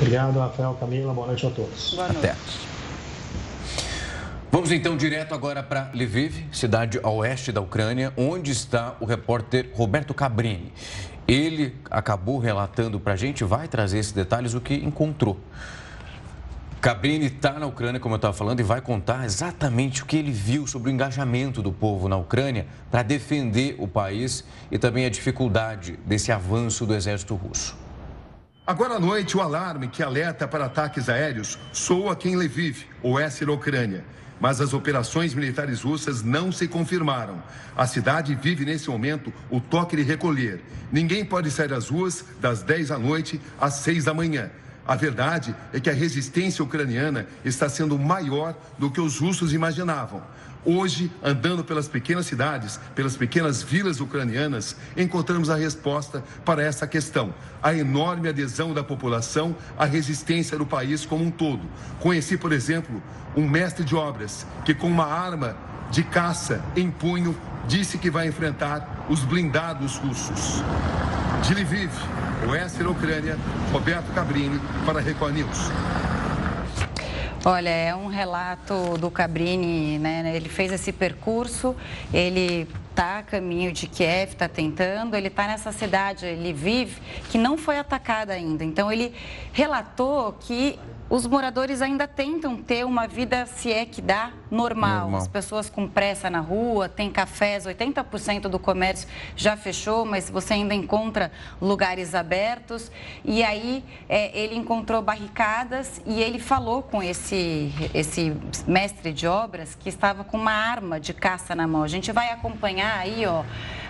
Obrigado, Rafael, Camila, boa noite a todos.
Boa noite. Até. Vamos então direto agora para Lviv, cidade a oeste da Ucrânia, onde está o repórter Roberto Cabrini. Ele acabou relatando para a gente, vai trazer esses detalhes, o que encontrou. Cabrini está na Ucrânia, como eu estava falando, e vai contar exatamente o que ele viu sobre o engajamento do povo na Ucrânia para defender o país e também a dificuldade desse avanço do exército russo.
Agora à noite, o alarme que alerta para ataques aéreos soa aqui em Lviv, oeste da Ucrânia. Mas as operações militares russas não se confirmaram. A cidade vive nesse momento o toque de recolher. Ninguém pode sair das ruas das 10 da noite às 6 da manhã. A verdade é que a resistência ucraniana está sendo maior do que os russos imaginavam. Hoje, andando pelas pequenas cidades, pelas pequenas vilas ucranianas, encontramos a resposta para essa questão: a enorme adesão da população à resistência do país como um todo. Conheci, por exemplo, um mestre de obras que, com uma arma de caça em punho, disse que vai enfrentar os blindados russos. De Lviv, oeste da Ucrânia, Roberto Cabrini, para a Record News.
Olha, é um relato do Cabrini, né? Ele fez esse percurso, ele está a caminho de Kiev, está tentando, ele está nessa cidade, ele vive, que não foi atacada ainda. Então, ele relatou que os moradores ainda tentam ter uma vida, se é que dá, normal. normal. As pessoas com pressa na rua, tem cafés, 80% do comércio já fechou, mas você ainda encontra lugares abertos. E aí é, ele encontrou barricadas e ele falou com esse, esse mestre de obras que estava com uma arma de caça na mão. A gente vai acompanhar aí, ó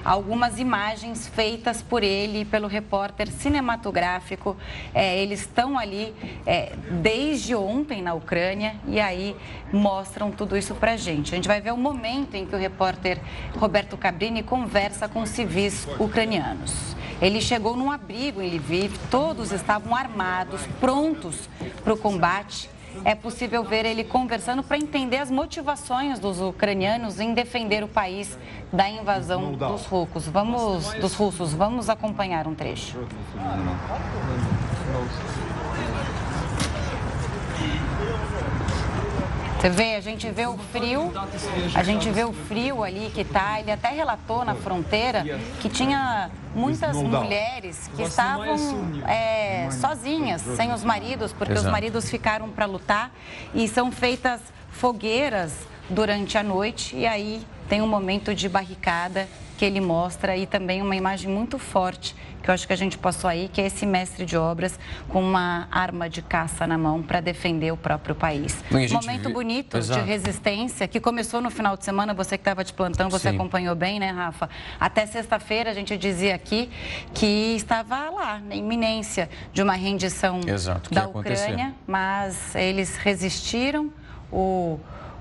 algumas imagens feitas por ele, pelo repórter cinematográfico. É, eles estão ali é, desde ontem na Ucrânia e aí mostram tudo isso para a gente. A gente vai ver o momento em que o repórter Roberto Cabrini conversa com civis ucranianos. Ele chegou num abrigo em Lviv, todos estavam armados, prontos para o combate é possível ver ele conversando para entender as motivações dos ucranianos em defender o país da invasão dos russos. Vamos, dos russos. Vamos acompanhar um trecho. Você vê, a gente vê o frio, a gente vê o frio ali que tá. Ele até relatou na fronteira que tinha muitas mulheres que estavam é, sozinhas, sem os maridos, porque os maridos ficaram para lutar e são feitas fogueiras durante a noite. E aí tem um momento de barricada que ele mostra e também uma imagem muito forte que eu acho que a gente passou aí, que é esse mestre de obras com uma arma de caça na mão para defender o próprio país. Momento vi... bonito Exato. de resistência que começou no final de semana, você que estava de plantão, você Sim. acompanhou bem, né, Rafa? Até sexta-feira a gente dizia aqui que estava lá, na iminência de uma rendição Exato, da Ucrânia, mas eles resistiram. O,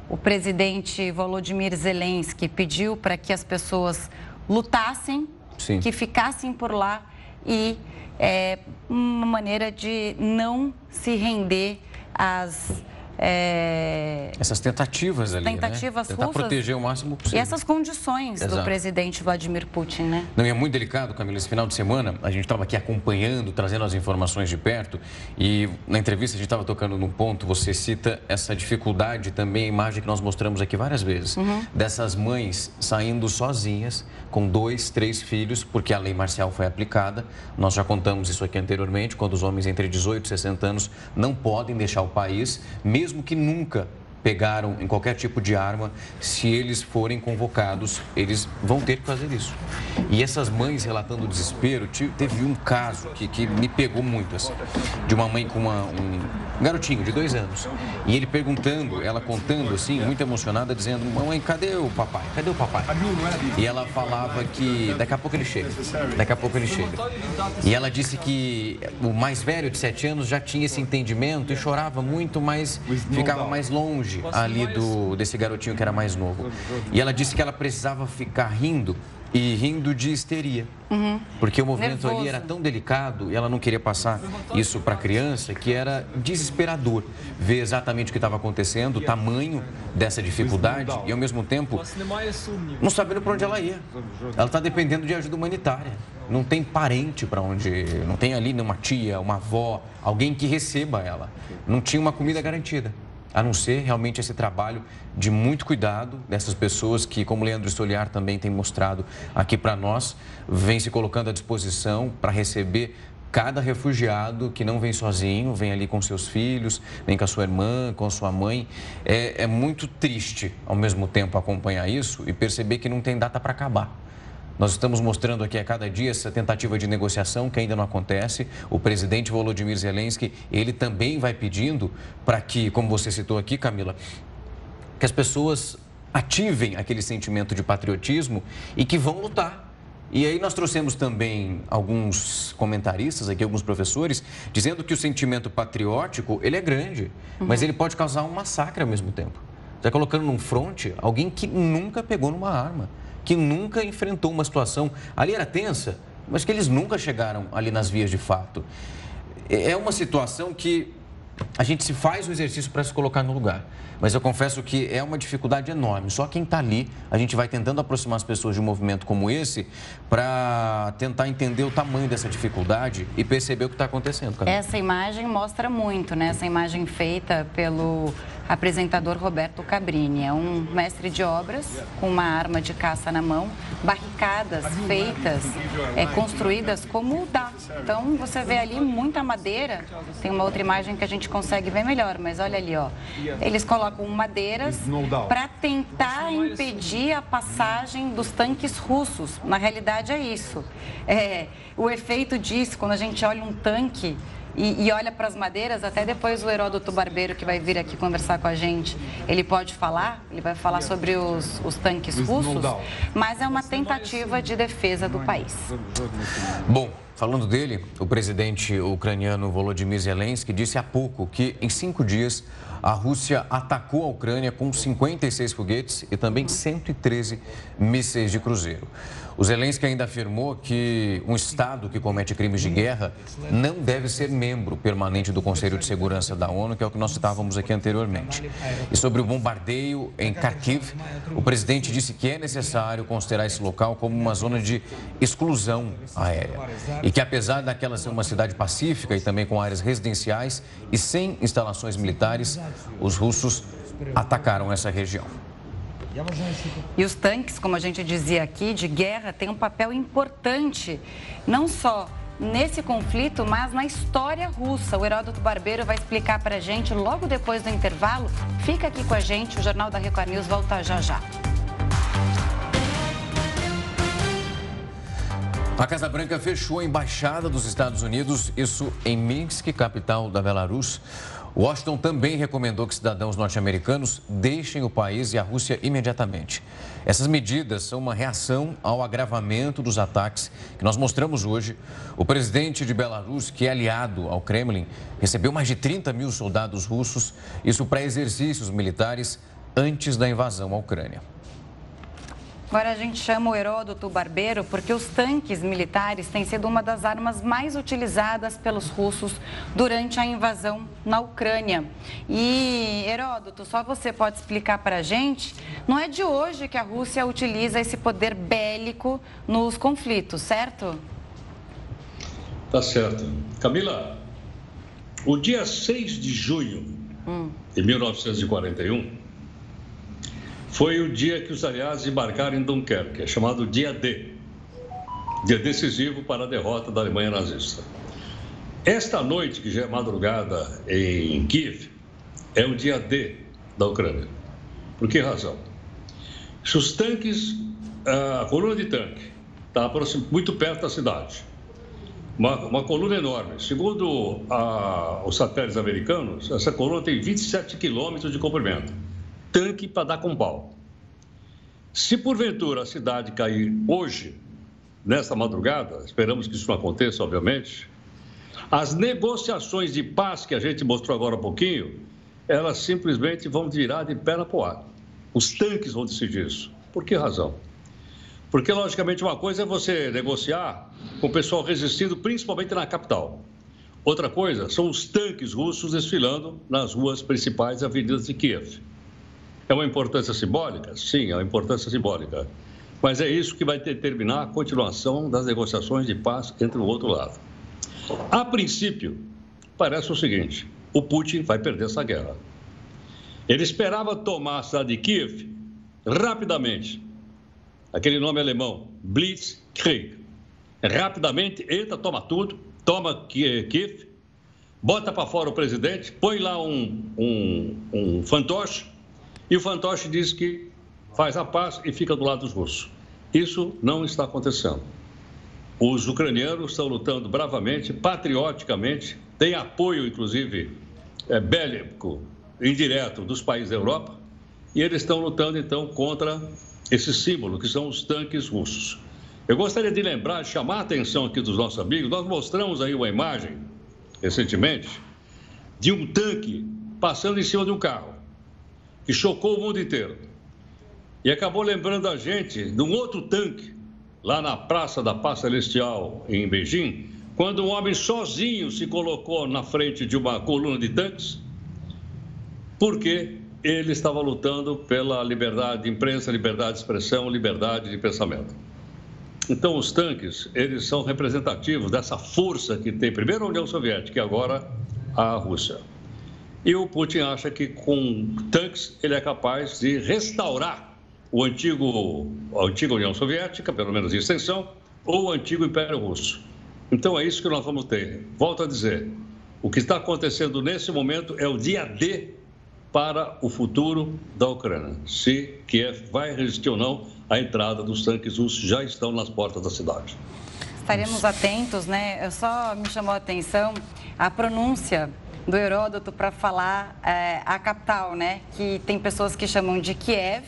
o presidente Volodymyr Zelensky pediu para que as pessoas lutassem, Sim. que ficassem por lá e é, uma maneira de não se render às é...
Essas tentativas ali,
tentativas
né? Tentar
russas.
proteger o máximo possível.
E essas condições Exato. do presidente Vladimir Putin, né?
Não, é muito delicado, Camila. Esse final de semana, a gente estava aqui acompanhando, trazendo as informações de perto. E na entrevista, a gente estava tocando num ponto, você cita essa dificuldade também, a imagem que nós mostramos aqui várias vezes, uhum. dessas mães saindo sozinhas, com dois, três filhos, porque a lei marcial foi aplicada. Nós já contamos isso aqui anteriormente, quando os homens entre 18 e 60 anos não podem deixar o país, mesmo que nunca pegaram em qualquer tipo de arma, se eles forem convocados, eles vão ter que fazer isso. E essas mães relatando o desespero, teve um caso que, que me pegou muito, assim, de uma mãe com uma, um garotinho de dois anos. E ele perguntando, ela contando assim, muito emocionada, dizendo, mamãe, cadê o papai? Cadê o papai? E ela falava que daqui a pouco ele chega, daqui a pouco ele chega. E ela disse que o mais velho, de sete anos, já tinha esse entendimento e chorava muito, mas ficava mais longe longe ali do, desse garotinho que era mais novo. E ela disse que ela precisava ficar rindo e rindo de histeria. Uhum. Porque o movimento Nervoso. ali era tão delicado e ela não queria passar isso para a criança que era desesperador ver exatamente o que estava acontecendo, o tamanho dessa dificuldade e ao mesmo tempo não sabendo para onde ela ia. Ela está dependendo de ajuda humanitária. Não tem parente para onde. Não tem ali uma tia, uma avó, alguém que receba ela. Não tinha uma comida garantida a não ser realmente esse trabalho de muito cuidado dessas pessoas que, como Leandro Stoliar também tem mostrado aqui para nós, vem se colocando à disposição para receber cada refugiado que não vem sozinho, vem ali com seus filhos, vem com a sua irmã, com a sua mãe. É, é muito triste, ao mesmo tempo, acompanhar isso e perceber que não tem data para acabar. Nós estamos mostrando aqui a cada dia essa tentativa de negociação que ainda não acontece. O presidente Volodymyr Zelensky, ele também vai pedindo para que, como você citou aqui, Camila, que as pessoas ativem aquele sentimento de patriotismo e que vão lutar. E aí nós trouxemos também alguns comentaristas aqui, alguns professores, dizendo que o sentimento patriótico, ele é grande, uhum. mas ele pode causar um massacre ao mesmo tempo. Está colocando num fronte alguém que nunca pegou numa arma que nunca enfrentou uma situação. Ali era tensa, mas que eles nunca chegaram ali nas vias de fato. É uma situação que a gente se faz o exercício para se colocar no lugar. Mas eu confesso que é uma dificuldade enorme. Só quem está ali, a gente vai tentando aproximar as pessoas de um movimento como esse para tentar entender o tamanho dessa dificuldade e perceber o que está acontecendo.
Camila. Essa imagem mostra muito, né? Essa imagem feita pelo apresentador Roberto Cabrini. É um mestre de obras com uma arma de caça na mão, barricadas feitas, é, construídas como dá. Então você vê ali muita madeira. Tem uma outra imagem que a gente consegue ver melhor, mas olha ali, ó. Eles colocam madeiras para tentar impedir a passagem dos tanques russos. Na realidade é isso. É, o efeito disso, quando a gente olha um tanque e, e olha para as madeiras, até depois o Heródoto Barbeiro, que vai vir aqui conversar com a gente, ele pode falar, ele vai falar sobre os, os tanques russos, mas é uma tentativa de defesa do país.
Bom, falando dele, o presidente ucraniano Volodymyr Zelensky disse há pouco que em cinco dias a Rússia atacou a Ucrânia com 56 foguetes e também 113 mísseis de cruzeiro. O Zelensky ainda afirmou que um Estado que comete crimes de guerra não deve ser membro permanente do Conselho de Segurança da ONU, que é o que nós citávamos aqui anteriormente. E sobre o bombardeio em Kharkiv, o presidente disse que é necessário considerar esse local como uma zona de exclusão aérea. E que apesar daquela ser uma cidade pacífica e também com áreas residenciais e sem instalações militares, os russos atacaram essa região.
E os tanques, como a gente dizia aqui, de guerra, têm um papel importante, não só nesse conflito, mas na história russa. O Heródoto Barbeiro vai explicar para a gente logo depois do intervalo. Fica aqui com a gente, o Jornal da Record News volta já já.
A Casa Branca fechou a embaixada dos Estados Unidos, isso em Minsk, capital da Belarus. Washington também recomendou que cidadãos norte-americanos deixem o país e a Rússia imediatamente. Essas medidas são uma reação ao agravamento dos ataques que nós mostramos hoje. O presidente de Belarus, que é aliado ao Kremlin, recebeu mais de 30 mil soldados russos, isso para exercícios militares antes da invasão à Ucrânia.
Agora a gente chama o Heródoto Barbeiro porque os tanques militares têm sido uma das armas mais utilizadas pelos russos durante a invasão na Ucrânia. E, Heródoto, só você pode explicar para a gente, não é de hoje que a Rússia utiliza esse poder bélico nos conflitos, certo?
Tá certo. Camila, o dia 6 de junho hum. de 1941 foi o dia que os aliados embarcaram em Dunkerque, é chamado Dia D, dia decisivo para a derrota da Alemanha nazista. Esta noite, que já é madrugada em Kiev, é o dia D da Ucrânia. Por que razão? Se os tanques, a coluna de tanque está muito perto da cidade, uma, uma coluna enorme. Segundo a, os satélites americanos, essa coluna tem 27 quilômetros de comprimento tanque para dar com pau. Se porventura a cidade cair hoje, nesta madrugada, esperamos que isso não aconteça, obviamente, as negociações de paz que a gente mostrou agora um pouquinho, elas simplesmente vão virar de perna para o ar. Os tanques vão decidir isso. Por que razão? Porque, logicamente, uma coisa é você negociar com o pessoal resistindo, principalmente na capital. Outra coisa são os tanques russos desfilando nas ruas principais avenidas de Kiev. É uma importância simbólica? Sim, é uma importância simbólica. Mas é isso que vai determinar a continuação das negociações de paz entre o outro lado. A princípio, parece o seguinte: o Putin vai perder essa guerra. Ele esperava tomar a cidade de Kiev rapidamente. Aquele nome alemão, Blitzkrieg. Rapidamente entra, toma tudo, toma Kiev, bota para fora o presidente, põe lá um, um, um fantoche e o fantoche diz que faz a paz e fica do lado dos russos. Isso não está acontecendo. Os ucranianos estão lutando bravamente, patrioticamente, têm apoio, inclusive, é, bélico indireto dos países da Europa, e eles estão lutando, então, contra esse símbolo, que são os tanques russos. Eu gostaria de lembrar, chamar a atenção aqui dos nossos amigos, nós mostramos aí uma imagem, recentemente, de um tanque passando em cima de um carro que chocou o mundo inteiro. E acabou lembrando a gente de um outro tanque, lá na Praça da Paz Celestial, em Beijing, quando um homem sozinho se colocou na frente de uma coluna de tanques, porque ele estava lutando pela liberdade de imprensa, liberdade de expressão, liberdade de pensamento. Então, os tanques, eles são representativos dessa força que tem primeiro a União Soviética e agora a Rússia. E o Putin acha que com tanques ele é capaz de restaurar o antigo, a antiga União Soviética, pelo menos em extensão, ou o antigo Império Russo. Então é isso que nós vamos ter. Volto a dizer, o que está acontecendo nesse momento é o dia D para o futuro da Ucrânia. Se Kiev vai resistir ou não à entrada dos tanques russos, já estão nas portas da cidade.
Estaremos atentos, né? Só me chamou a atenção a pronúncia do Heródoto para falar é, a capital, né? Que tem pessoas que chamam de Kiev,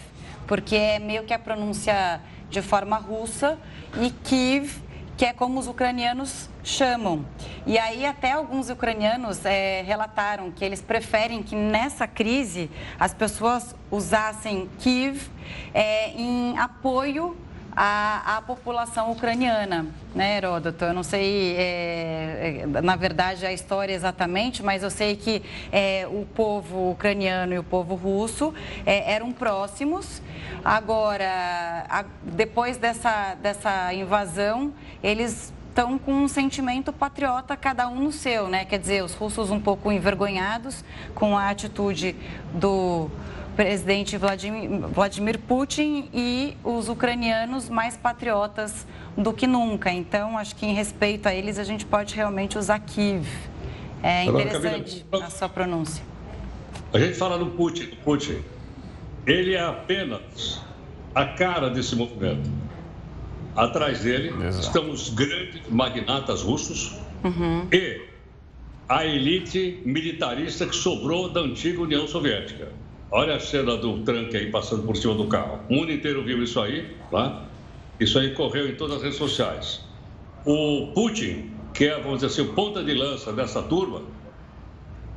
porque é meio que a pronúncia de forma russa, e Kiev, que é como os ucranianos chamam. E aí até alguns ucranianos é, relataram que eles preferem que nessa crise as pessoas usassem Kiev é, em apoio a, a população ucraniana, né, Heródoto? Eu não sei, é, é, na verdade, a história exatamente, mas eu sei que é, o povo ucraniano e o povo russo é, eram próximos. Agora, a, depois dessa, dessa invasão, eles estão com um sentimento patriota, cada um no seu, né? Quer dizer, os russos um pouco envergonhados com a atitude do presidente Vladimir, Vladimir Putin e os ucranianos mais patriotas do que nunca. Então, acho que em respeito a eles, a gente pode realmente usar Kiev. É interessante a sua pronúncia.
A gente fala no Putin, Putin. Ele é apenas a cara desse movimento. Atrás dele Exato. estão os grandes magnatas russos uhum. e a elite militarista que sobrou da antiga União Soviética. Olha a cena do tranque aí passando por cima do carro. O mundo inteiro viu isso aí, tá? Isso aí correu em todas as redes sociais. O Putin, que é, vamos dizer assim, o ponta de lança dessa turma,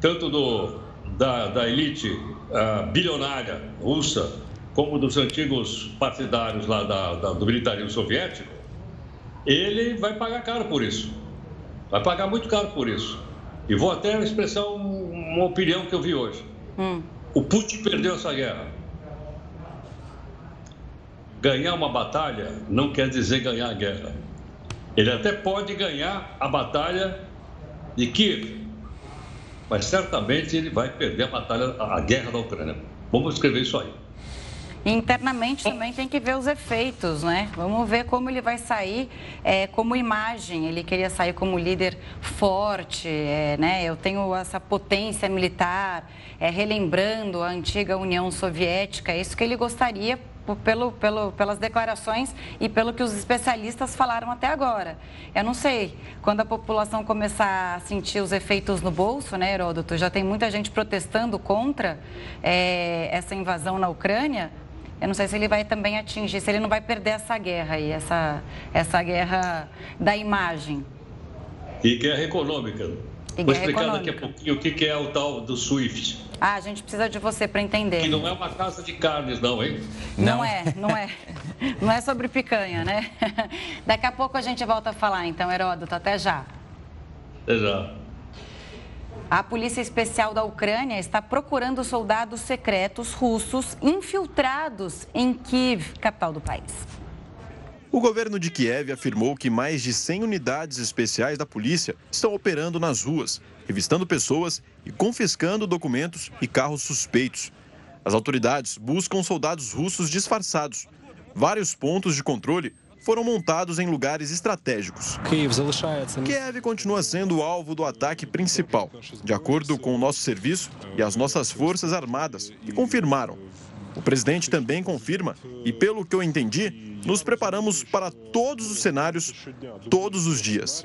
tanto do, da, da elite uh, bilionária russa, como dos antigos partidários lá da, da, do militarismo soviético, ele vai pagar caro por isso. Vai pagar muito caro por isso. E vou até expressar uma opinião que eu vi hoje. Hum. O Putin perdeu essa guerra. Ganhar uma batalha não quer dizer ganhar a guerra. Ele até pode ganhar a batalha de Kiev, mas certamente ele vai perder a batalha, a guerra da Ucrânia. Vamos escrever isso aí.
Internamente também tem que ver os efeitos, né? Vamos ver como ele vai sair é, como imagem. Ele queria sair como líder forte, é, né? Eu tenho essa potência militar, é, relembrando a antiga União Soviética. É isso que ele gostaria pelo, pelo, pelas declarações e pelo que os especialistas falaram até agora. Eu não sei, quando a população começar a sentir os efeitos no bolso, né, Heródoto? Já tem muita gente protestando contra é, essa invasão na Ucrânia. Eu não sei se ele vai também atingir, se ele não vai perder essa guerra aí, essa, essa guerra da imagem.
E guerra econômica. E Vou explicar econômica. daqui a pouquinho o que é o tal do SWIFT.
Ah, a gente precisa de você para entender.
Que não é uma casa de carnes, não, hein?
Não, não é, não é. Não é sobre picanha, né? Daqui a pouco a gente volta a falar, então, Heródoto. Até já.
Até já.
A Polícia Especial da Ucrânia está procurando soldados secretos russos infiltrados em Kiev, capital do país.
O governo de Kiev afirmou que mais de 100 unidades especiais da polícia estão operando nas ruas, revistando pessoas e confiscando documentos e carros suspeitos. As autoridades buscam soldados russos disfarçados. Vários pontos de controle foram montados em lugares estratégicos. Kiev continua sendo o alvo do ataque principal, de acordo com o nosso serviço e as nossas forças armadas, que confirmaram. O presidente também confirma, e pelo que eu entendi, nos preparamos para todos os cenários, todos os dias.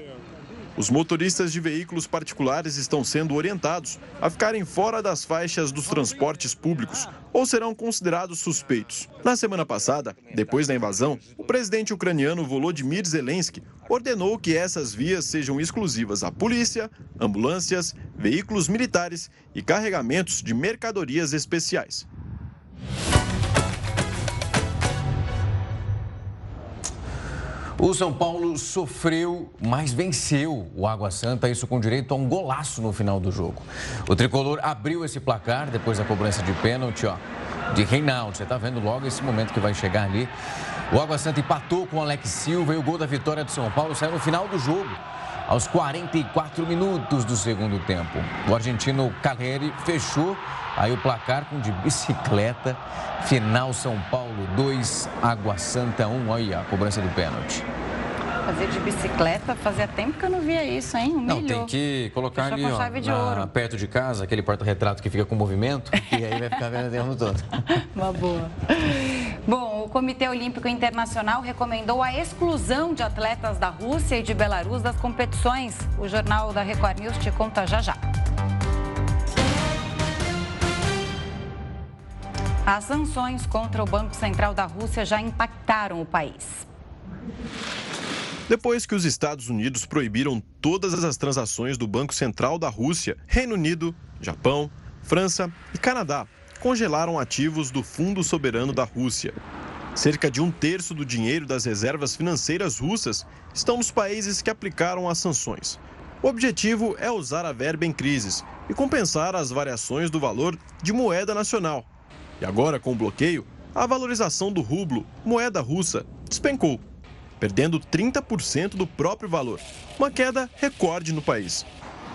Os motoristas de veículos particulares estão sendo orientados a ficarem fora das faixas dos transportes públicos ou serão considerados suspeitos. Na semana passada, depois da invasão, o presidente ucraniano Volodymyr Zelensky ordenou que essas vias sejam exclusivas à polícia, ambulâncias, veículos militares e carregamentos de mercadorias especiais.
O São Paulo sofreu, mas venceu o Água Santa, isso com direito a um golaço no final do jogo. O tricolor abriu esse placar depois da cobrança de pênalti, ó, de Reinaldo. Você está vendo logo esse momento que vai chegar ali. O Água Santa empatou com o Alex Silva e o gol da vitória do São Paulo saiu no final do jogo, aos 44 minutos do segundo tempo. O argentino Caleri fechou Aí o placar com de bicicleta, final São Paulo 2, Água Santa 1. Olha a cobrança do pênalti.
Fazer de bicicleta, fazia tempo que eu não via isso, hein? Humilhou.
Não, tem que colocar ali, ó, de na, perto de casa, aquele porta-retrato que fica com movimento, e aí vai ficar vendo o tempo todo.
Uma boa. Bom, o Comitê Olímpico Internacional recomendou a exclusão de atletas da Rússia e de Belarus das competições. O Jornal da Record News te conta já já. As sanções contra o Banco Central da Rússia já impactaram o país.
Depois que os Estados Unidos proibiram todas as transações do Banco Central da Rússia, Reino Unido, Japão, França e Canadá congelaram ativos do Fundo Soberano da Rússia. Cerca de um terço do dinheiro das reservas financeiras russas estão nos países que aplicaram as sanções. O objetivo é usar a verba em crises e compensar as variações do valor de moeda nacional, e agora, com o bloqueio, a valorização do rublo, moeda russa, despencou, perdendo 30% do próprio valor, uma queda recorde no país.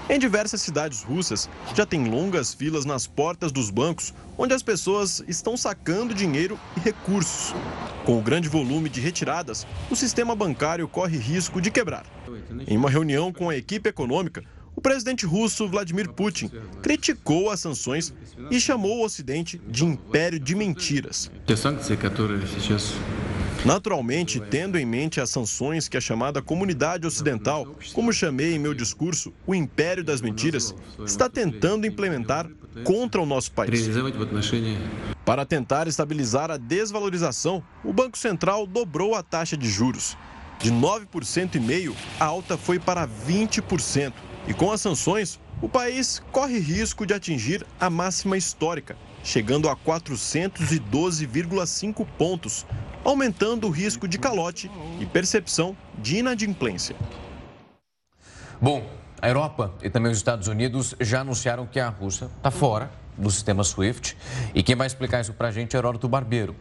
Em diversas cidades russas, já tem longas filas nas portas dos bancos, onde as pessoas estão sacando dinheiro e recursos. Com o grande volume de retiradas, o sistema bancário corre risco de quebrar. Em uma reunião com a equipe econômica, o presidente russo Vladimir Putin criticou as sanções e chamou o Ocidente de império de mentiras. Naturalmente, tendo em mente as sanções que a chamada comunidade ocidental, como chamei em meu discurso, o império das mentiras, está tentando implementar contra o nosso país. Para tentar estabilizar a desvalorização, o Banco Central dobrou a taxa de juros. De 9,5%, a alta foi para 20%. E com as sanções, o país corre risco de atingir a máxima histórica, chegando a 412,5 pontos, aumentando o risco de calote e percepção de inadimplência.
Bom, a Europa e também os Estados Unidos já anunciaram que a Rússia está fora do sistema SWIFT. E quem vai explicar isso para a gente é Heródoto Barbeiro.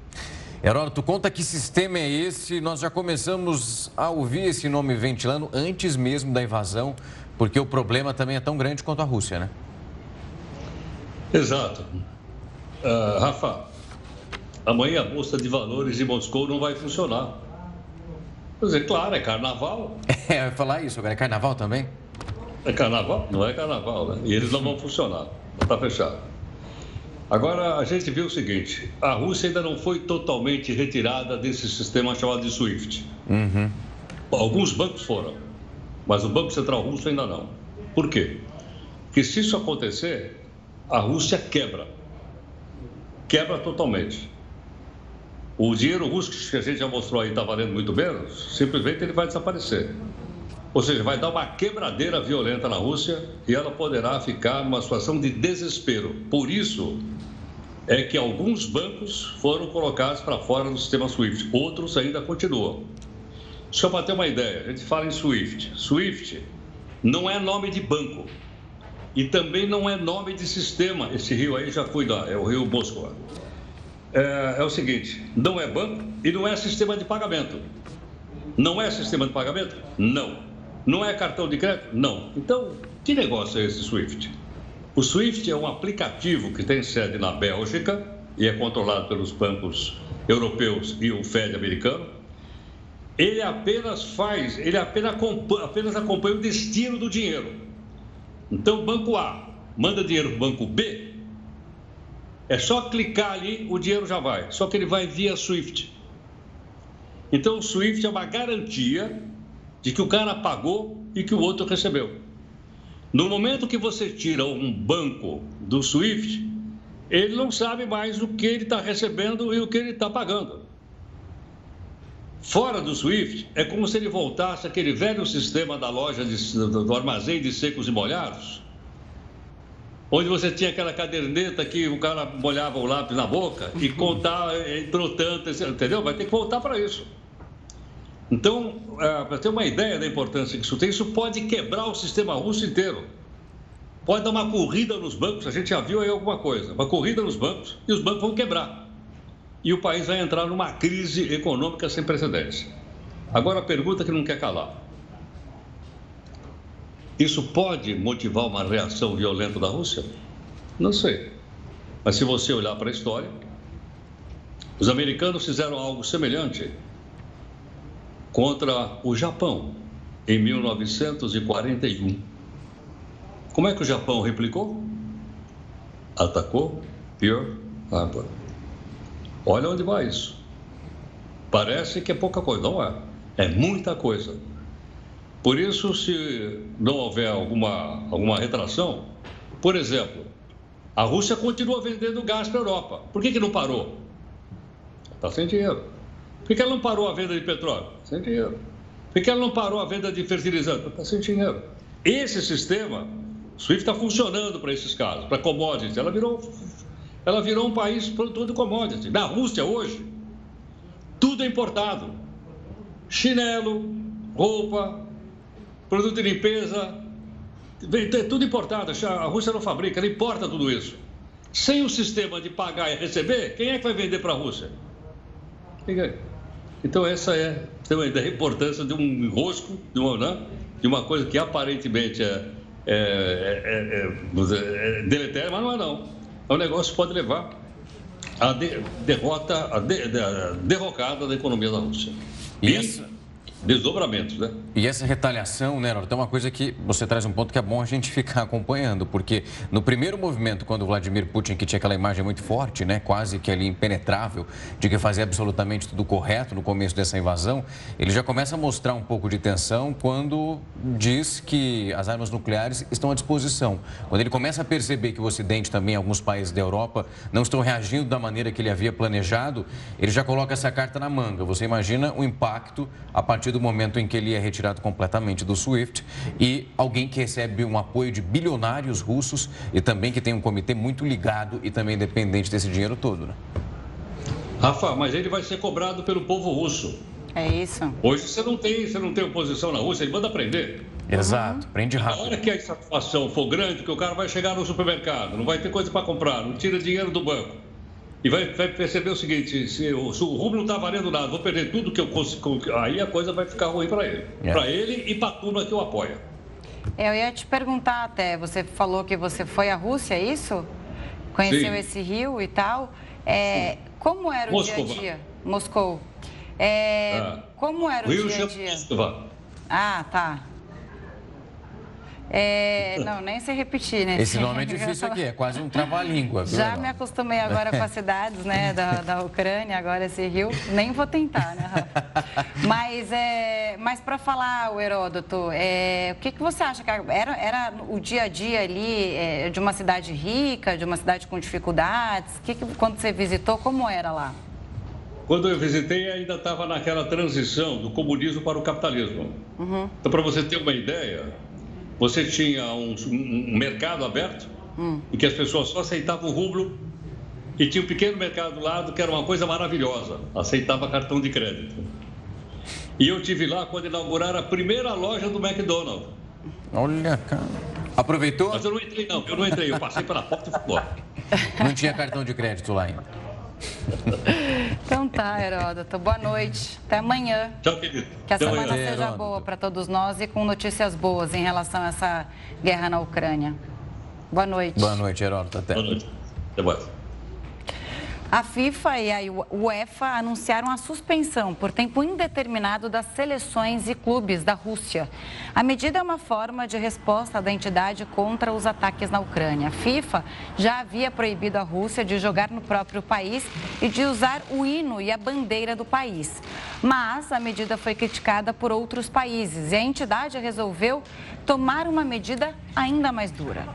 Heródoto, conta que sistema é esse? Nós já começamos a ouvir esse nome ventilando antes mesmo da invasão, porque o problema também é tão grande quanto a Rússia, né?
Exato. Uh, Rafa, amanhã a Bolsa de Valores de Moscou não vai funcionar. Quer dizer, claro, é carnaval.
É, eu ia falar isso, agora é carnaval também?
É carnaval? Não é carnaval, né? E eles não vão funcionar. Está fechado. Agora, a gente viu o seguinte: a Rússia ainda não foi totalmente retirada desse sistema chamado de SWIFT. Uhum. Alguns bancos foram, mas o Banco Central Russo ainda não. Por quê? Porque se isso acontecer, a Rússia quebra. Quebra totalmente. O dinheiro russo que a gente já mostrou aí está valendo muito menos, simplesmente ele vai desaparecer. Ou seja, vai dar uma quebradeira violenta na Rússia e ela poderá ficar numa situação de desespero. Por isso é que alguns bancos foram colocados para fora do sistema SWIFT, outros ainda continuam. Só para ter uma ideia, a gente fala em SWIFT. SWIFT não é nome de banco e também não é nome de sistema. Esse rio aí já fui lá, é o rio Moscou. É, é o seguinte: não é banco e não é sistema de pagamento. Não é sistema de pagamento? Não. Não é cartão de crédito? Não. Então, que negócio é esse SWIFT? O SWIFT é um aplicativo que tem sede na Bélgica e é controlado pelos bancos europeus e o Fed americano. Ele apenas faz, ele apenas acompanha, apenas acompanha o destino do dinheiro. Então, o banco A manda dinheiro para o banco B, é só clicar ali, o dinheiro já vai. Só que ele vai via SWIFT. Então, o SWIFT é uma garantia de que o cara pagou e que o outro recebeu. No momento que você tira um banco do SWIFT, ele não sabe mais o que ele está recebendo e o que ele está pagando. Fora do SWIFT, é como se ele voltasse aquele velho sistema da loja de, do armazém de secos e molhados, onde você tinha aquela caderneta que o cara molhava o lápis na boca e contava, entrou tanto, entendeu? Vai ter que voltar para isso. Então, é, para ter uma ideia da importância que isso tem, isso pode quebrar o sistema russo inteiro. Pode dar uma corrida nos bancos, a gente já viu aí alguma coisa, uma corrida nos bancos e os bancos vão quebrar. E o país vai entrar numa crise econômica sem precedentes. Agora a pergunta que não quer calar. Isso pode motivar uma reação violenta da Rússia? Não sei. Mas se você olhar para a história, os americanos fizeram algo semelhante contra o Japão em 1941. Como é que o Japão replicou? Atacou Pearl Harbor. Olha onde vai isso. Parece que é pouca coisa, não é? É muita coisa. Por isso, se não houver alguma, alguma retração, por exemplo, a Rússia continua vendendo gás para a Europa. Por que, que não parou? Está sem dinheiro. Por que ela não parou a venda de petróleo? Sem dinheiro. Por que ela não parou a venda de fertilizante? Está sem dinheiro. Esse sistema, SWIFT está funcionando para esses casos, para commodities. Ela virou, ela virou um país produtor de commodities. Na Rússia, hoje, tudo é importado. Chinelo, roupa, produto de limpeza, é tudo importado. A Rússia não fabrica, ela importa tudo isso. Sem o sistema de pagar e receber, quem é que vai vender para a Rússia? Então, essa é uma da importância de um enrosco, de uma, né? de uma coisa que aparentemente é, é, é, é deletéria, mas não é não. É um negócio pode levar à de, derrota, à de, de, derrocada da economia da Rússia. E, e essa desdobramentos, né?
E essa retaliação, né, Nora, tem uma coisa que você traz um ponto que é bom a gente ficar acompanhando, porque no primeiro movimento, quando Vladimir Putin, que tinha aquela imagem muito forte, né, quase que ali impenetrável, de que fazia absolutamente tudo correto no começo dessa invasão, ele já começa a mostrar um pouco de tensão quando diz que as armas nucleares estão à disposição. Quando ele começa a perceber que o Ocidente, também alguns países da Europa, não estão reagindo da maneira que ele havia planejado, ele já coloca essa carta na manga. Você imagina o impacto a partir do momento em que ele é retirado completamente do SWIFT e alguém que recebe um apoio de bilionários russos e também que tem um comitê muito ligado e também dependente desse dinheiro todo, né?
Rafa, mas ele vai ser cobrado pelo povo russo.
É isso.
Hoje você não tem, você não tem oposição na Rússia, ele manda prender.
Exato, prende rápido.
Na hora que a insatisfação for grande, que o cara vai chegar no supermercado, não vai ter coisa para comprar, não tira dinheiro do banco. E vai, vai perceber o seguinte: se, o, se o rublo não está valendo nada, vou perder tudo que eu consigo. Aí a coisa vai ficar ruim para ele. É. Para ele e para a turma que o apoia.
É, eu ia te perguntar até, você falou que você foi à Rússia, é isso? Conheceu Sim. esse rio e tal. É, como era o Moscou. dia a dia? Moscou. É, ah. Como era o Rio dia a dia? Moscou. Ah, tá. É, não, nem sei repetir, né?
Esse nome é difícil aqui, é quase um trava-língua.
Já me acostumei agora com as cidades né, da, da Ucrânia, agora esse rio. Nem vou tentar, né, Rafa? Mas, é, mas para falar, o Heródoto, é, o que, que você acha? Que era, era o dia a dia ali é, de uma cidade rica, de uma cidade com dificuldades? Que, que, quando você visitou, como era lá?
Quando eu visitei, ainda estava naquela transição do comunismo para o capitalismo. Uhum. Então, para você ter uma ideia, você tinha um, um mercado aberto hum. em que as pessoas só aceitavam o rublo e tinha um pequeno mercado do lado que era uma coisa maravilhosa, aceitava cartão de crédito. E eu tive lá quando inauguraram a primeira loja do McDonald's.
Olha, cara. Aproveitou?
Mas eu não entrei, não. Eu não entrei. Eu passei pela porta e fui embora.
Não tinha cartão de crédito lá ainda.
Então tá, Heródoto. Boa noite. Até amanhã.
Tchau, querido.
Que a Até semana amanhã. seja boa para todos nós e com notícias boas em relação a essa guerra na Ucrânia. Boa noite.
Boa noite, Heródoto. Até.
Boa noite. Até mais.
A FIFA e a UEFA anunciaram a suspensão por tempo indeterminado das seleções e clubes da Rússia. A medida é uma forma de resposta da entidade contra os ataques na Ucrânia. A FIFA já havia proibido a Rússia de jogar no próprio país e de usar o hino e a bandeira do país. Mas a medida foi criticada por outros países e a entidade resolveu tomar uma medida ainda mais dura.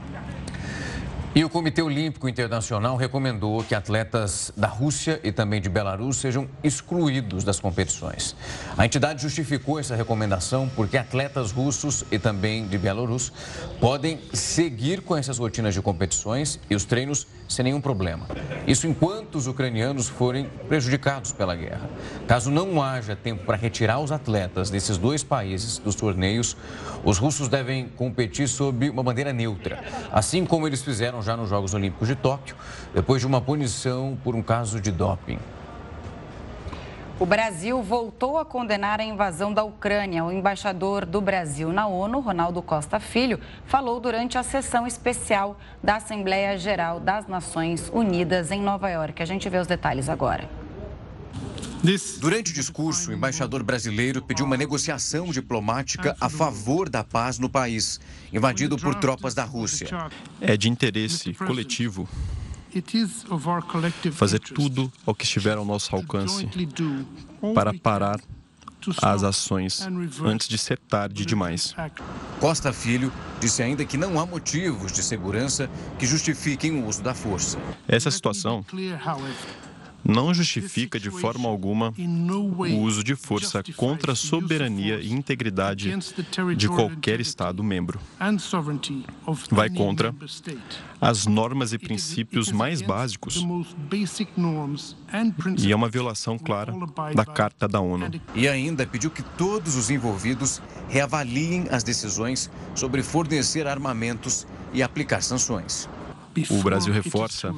E o Comitê Olímpico Internacional recomendou que atletas da Rússia e também de Belarus sejam excluídos das competições. A entidade justificou essa recomendação porque atletas russos e também de Belarus podem seguir com essas rotinas de competições e os treinos sem nenhum problema. Isso enquanto os ucranianos forem prejudicados pela guerra. Caso não haja tempo para retirar os atletas desses dois países dos torneios, os russos devem competir sob uma bandeira neutra, assim como eles fizeram já nos Jogos Olímpicos de Tóquio, depois de uma punição por um caso de doping.
O Brasil voltou a condenar a invasão da Ucrânia. O embaixador do Brasil na ONU, Ronaldo Costa Filho, falou durante a sessão especial da Assembleia Geral das Nações Unidas em Nova York. A gente vê os detalhes agora.
Durante o discurso, o embaixador brasileiro pediu uma negociação diplomática a favor da paz no país, invadido por tropas da Rússia.
É de interesse coletivo fazer tudo o que estiver ao nosso alcance para parar as ações antes de ser tarde demais.
Costa Filho disse ainda que não há motivos de segurança que justifiquem o uso da força.
Essa situação não justifica de forma alguma o uso de força contra a soberania e integridade de qualquer Estado membro. Vai contra as normas e princípios mais básicos e é uma violação clara da Carta da ONU.
E ainda pediu que todos os envolvidos reavaliem as decisões sobre fornecer armamentos e aplicar sanções.
O Brasil reforça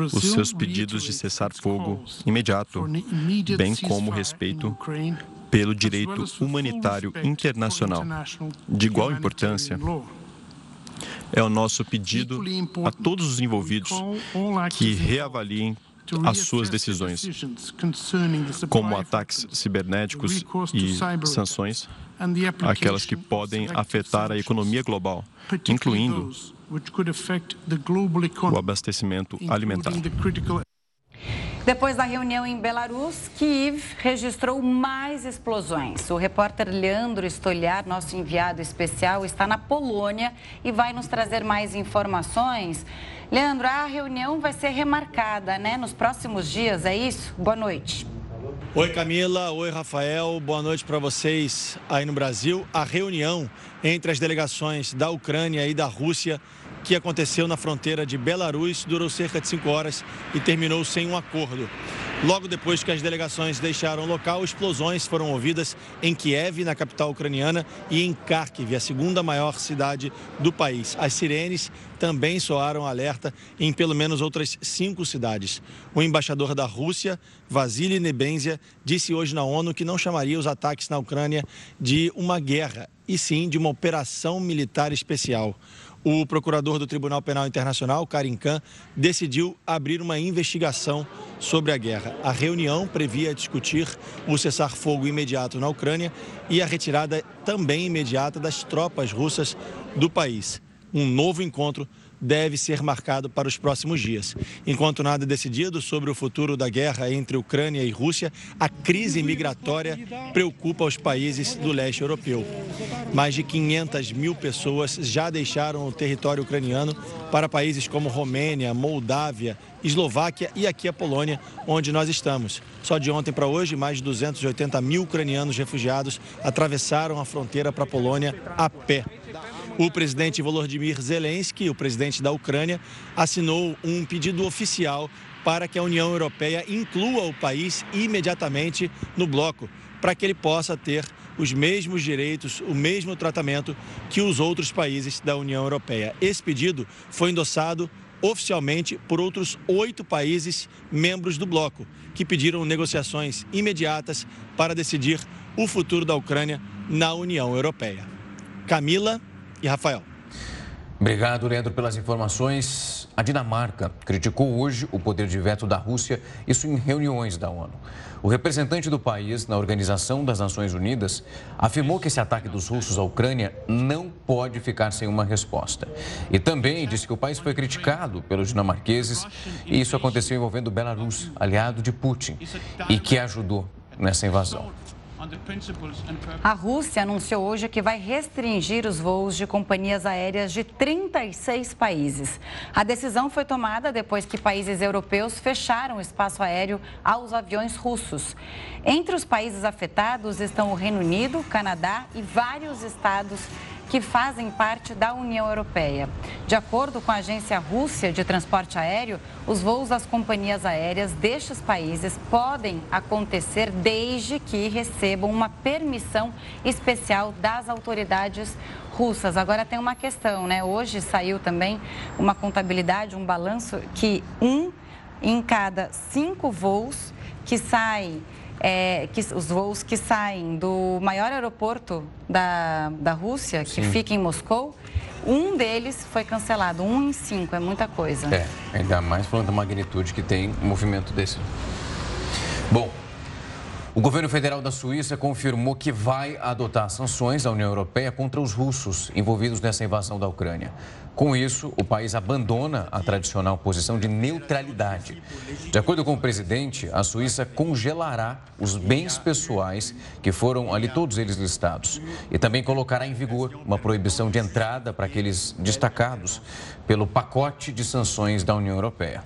os seus pedidos de cessar-fogo imediato, bem como respeito pelo direito humanitário internacional. De igual importância, é o nosso pedido a todos os envolvidos que reavaliem as suas decisões, como ataques cibernéticos e sanções, aquelas que podem afetar a economia global, incluindo o abastecimento alimentar.
Depois da reunião em Belarus, Kiev registrou mais explosões. O repórter Leandro Stoliar, nosso enviado especial, está na Polônia e vai nos trazer mais informações. Leandro, a reunião vai ser remarcada, né, nos próximos dias, é isso? Boa noite.
Oi Camila, oi Rafael, boa noite para vocês aí no Brasil. A reunião entre as delegações da Ucrânia e da Rússia que aconteceu na fronteira de Belarus durou cerca de cinco horas e terminou sem um acordo. Logo depois que as delegações deixaram o local, explosões foram ouvidas em Kiev, na capital ucraniana, e em Kharkiv, a segunda maior cidade do país. As sirenes também soaram alerta em pelo menos outras cinco cidades. O embaixador da Rússia, Vasily Nebenzia, disse hoje na ONU que não chamaria os ataques na Ucrânia de uma guerra, e sim de uma operação militar especial o procurador do Tribunal Penal Internacional, Karim Khan, decidiu abrir uma investigação sobre a guerra. A reunião previa discutir o cessar-fogo imediato na Ucrânia e a retirada também imediata das tropas russas do país. Um novo encontro deve ser marcado para os próximos dias. Enquanto nada decidido sobre o futuro da guerra entre Ucrânia e Rússia, a crise migratória preocupa os países do leste europeu. Mais de 500 mil pessoas já deixaram o território ucraniano para países como Romênia, Moldávia, Eslováquia e aqui a Polônia, onde nós estamos. Só de ontem para hoje, mais de 280 mil ucranianos refugiados atravessaram a fronteira para a Polônia a pé. O presidente Volodymyr Zelensky, o presidente da Ucrânia, assinou um pedido oficial para que a União Europeia inclua o país imediatamente no bloco, para que ele possa ter os mesmos direitos, o mesmo tratamento que os outros países da União Europeia. Esse pedido foi endossado oficialmente por outros oito países membros do bloco, que pediram negociações imediatas para decidir o futuro da Ucrânia na União Europeia. Camila e Rafael.
Obrigado, Leandro, pelas informações. A Dinamarca criticou hoje o poder de veto da Rússia, isso em reuniões da ONU. O representante do país na Organização das Nações Unidas afirmou que esse ataque dos russos à Ucrânia não pode ficar sem uma resposta. E também disse que o país foi criticado pelos dinamarqueses e isso aconteceu envolvendo Belarus, aliado de Putin, e que ajudou nessa invasão.
A Rússia anunciou hoje que vai restringir os voos de companhias aéreas de 36 países. A decisão foi tomada depois que países europeus fecharam o espaço aéreo aos aviões russos. Entre os países afetados estão o Reino Unido, Canadá e vários estados que fazem parte da União Europeia. De acordo com a Agência Rússia de Transporte Aéreo, os voos das companhias aéreas destes países podem acontecer desde que recebam uma permissão especial das autoridades russas. Agora tem uma questão, né? Hoje saiu também uma contabilidade, um balanço que um em cada cinco voos que saem é, que, os voos que saem do maior aeroporto da, da Rússia, que Sim. fica em Moscou, um deles foi cancelado. Um em cinco, é muita coisa.
É, ainda mais falando da magnitude que tem um movimento desse. Bom, o governo federal da Suíça confirmou que vai adotar sanções da União Europeia contra os russos envolvidos nessa invasão da Ucrânia. Com isso, o país abandona a tradicional posição de neutralidade. De acordo com o presidente, a Suíça congelará os bens pessoais que foram ali todos eles listados e também colocará em vigor uma proibição de entrada para aqueles destacados pelo pacote de sanções da União Europeia.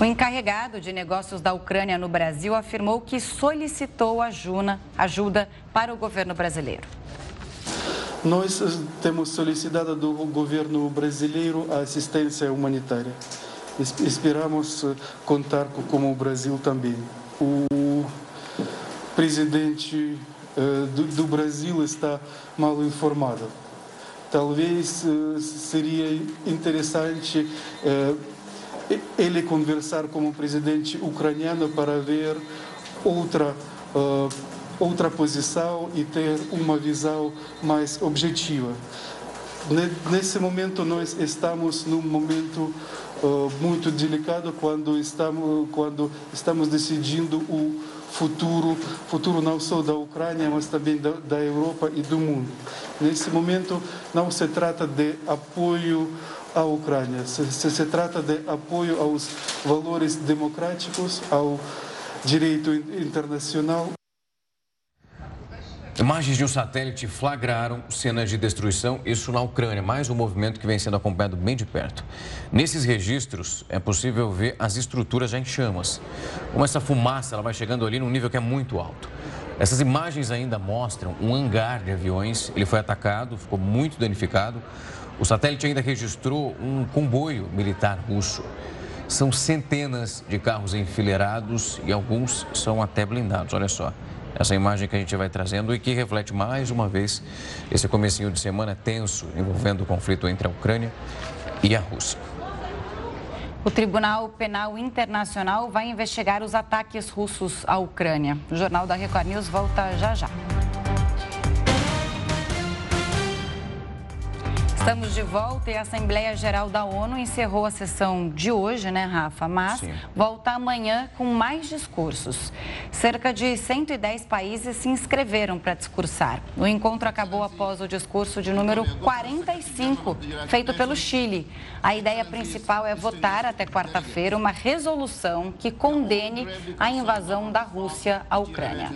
O encarregado de negócios da Ucrânia no Brasil afirmou que solicitou ajuda para o governo brasileiro.
Nós temos solicitado do governo brasileiro a assistência humanitária. Esperamos contar com o Brasil também. O presidente eh, do Brasil está mal informado Talvez uh, seria interessante ele conversar com o presidente ucraniano para ver outra outra posição e ter uma visão mais objetiva. Nesse momento nós estamos num momento muito delicado quando estamos quando estamos decidindo o futuro, futuro não só da Ucrânia, mas também da, da Europa e do mundo. Nesse momento, não se trata de apoio à Ucrânia, se, se, se trata de apoio aos valores democráticos, ao direito internacional.
Imagens de um satélite flagraram cenas de destruição, isso na Ucrânia, mais um movimento que vem sendo acompanhado bem de perto. Nesses registros é possível ver as estruturas já em chamas. Como essa fumaça ela vai chegando ali num nível que é muito alto. Essas imagens ainda mostram um hangar de aviões, ele foi atacado, ficou muito danificado. O satélite ainda registrou um comboio militar russo. São centenas de carros enfileirados e alguns são até blindados, olha só essa imagem que a gente vai trazendo e que reflete mais uma vez esse comecinho de semana tenso envolvendo o conflito entre a Ucrânia e a Rússia.
O Tribunal Penal Internacional vai investigar os ataques russos à Ucrânia. O Jornal da Record News volta já já. Estamos de volta e a Assembleia Geral da ONU encerrou a sessão de hoje, né, Rafa? Mas Sim. volta amanhã com mais discursos. Cerca de 110 países se inscreveram para discursar. O encontro acabou após o discurso de número 45, feito pelo Chile. A ideia principal é votar até quarta-feira uma resolução que condene a invasão da Rússia à Ucrânia.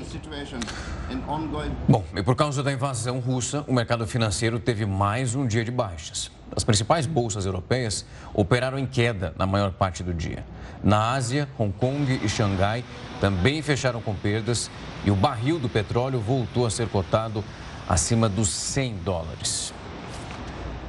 Bom, e por causa da invasão russa, o mercado financeiro teve mais um dia de baixas. As principais bolsas europeias operaram em queda na maior parte do dia. Na Ásia, Hong Kong e Xangai também fecharam com perdas e o barril do petróleo voltou a ser cotado acima dos 100 dólares.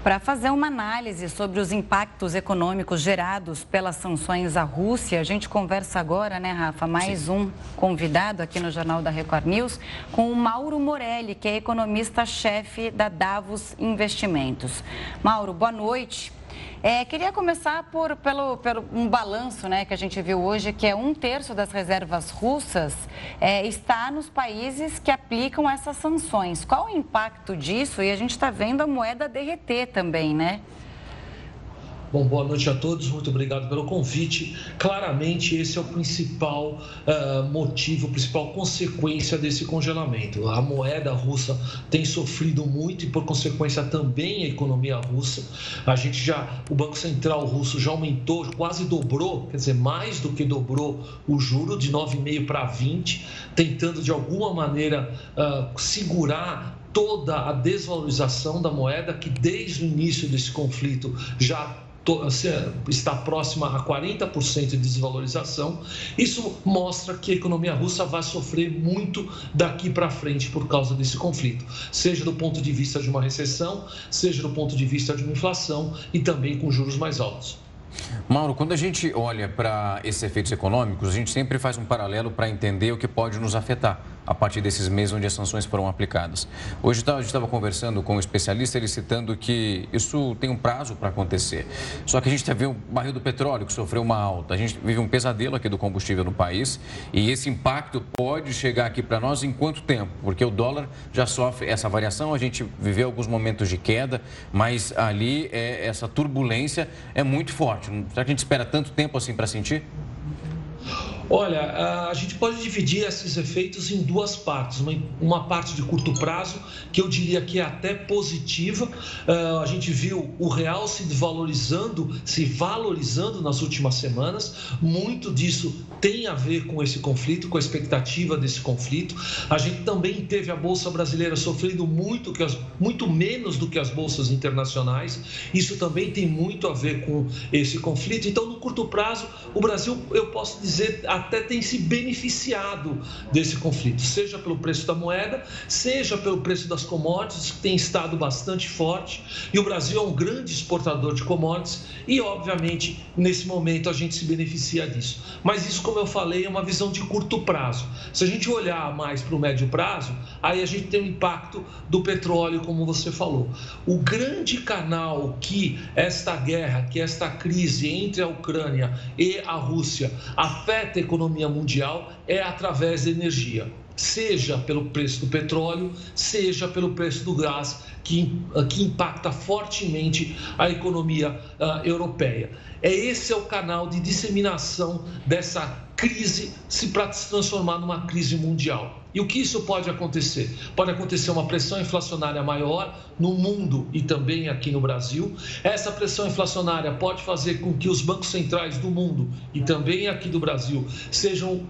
Para fazer uma análise sobre os impactos econômicos gerados pelas sanções à Rússia, a gente conversa agora, né, Rafa? Mais Sim. um convidado aqui no Jornal da Record News com o Mauro Morelli, que é economista-chefe da Davos Investimentos. Mauro, boa noite. É, queria começar por, pelo, pelo um balanço né, que a gente viu hoje, que é um terço das reservas russas é, está nos países que aplicam essas sanções. Qual o impacto disso? E a gente está vendo a moeda derreter também, né?
Bom, boa noite a todos, muito obrigado pelo convite. Claramente, esse é o principal uh, motivo, a principal consequência desse congelamento. A moeda russa tem sofrido muito e, por consequência, também a economia russa. A gente já, o Banco Central russo já aumentou, quase dobrou, quer dizer, mais do que dobrou o juro de 9,5 para 20, tentando de alguma maneira uh, segurar toda a desvalorização da moeda que desde o início desse conflito já está próxima a 40% de desvalorização. Isso mostra que a economia russa vai sofrer muito daqui para frente por causa desse conflito, seja do ponto de vista de uma recessão, seja do ponto de vista de uma inflação e também com juros mais altos.
Mauro, quando a gente olha para esses efeitos econômicos, a gente sempre faz um paralelo para entender o que pode nos afetar a partir desses meses onde as sanções foram aplicadas. Hoje a gente estava conversando com um especialista, ele citando que isso tem um prazo para acontecer. Só que a gente viu o barril do petróleo que sofreu uma alta, a gente vive um pesadelo aqui do combustível no país e esse impacto pode chegar aqui para nós em quanto tempo? Porque o dólar já sofre essa variação, a gente viveu alguns momentos de queda, mas ali é, essa turbulência é muito forte. Será que a gente espera tanto tempo assim para sentir?
Olha, a gente pode dividir esses efeitos em duas partes. Uma, parte de curto prazo, que eu diria que é até positiva. Uh, a gente viu o real se desvalorizando, se valorizando nas últimas semanas. Muito disso tem a ver com esse conflito, com a expectativa desse conflito. A gente também teve a Bolsa Brasileira sofrendo muito, que muito menos do que as bolsas internacionais. Isso também tem muito a ver com esse conflito. Então, no curto prazo, o Brasil, eu posso dizer, até tem se beneficiado desse conflito, seja pelo preço da moeda, seja pelo preço das commodities, que tem estado bastante forte. E o Brasil é um grande exportador de commodities e, obviamente, nesse momento a gente se beneficia disso. Mas isso, como eu falei, é uma visão de curto prazo. Se a gente olhar mais para o médio prazo, aí a gente tem o impacto do petróleo, como você falou. O grande canal que esta guerra, que esta crise entre a Ucrânia e a Rússia afeta economia mundial é através da energia, seja pelo preço do petróleo, seja pelo preço do gás, que, que impacta fortemente a economia uh, europeia. É esse é o canal de disseminação dessa crise se para se transformar numa crise mundial. E o que isso pode acontecer? Pode acontecer uma pressão inflacionária maior no mundo e também aqui no Brasil. Essa pressão inflacionária pode fazer com que os bancos centrais do mundo e também aqui do Brasil sejam,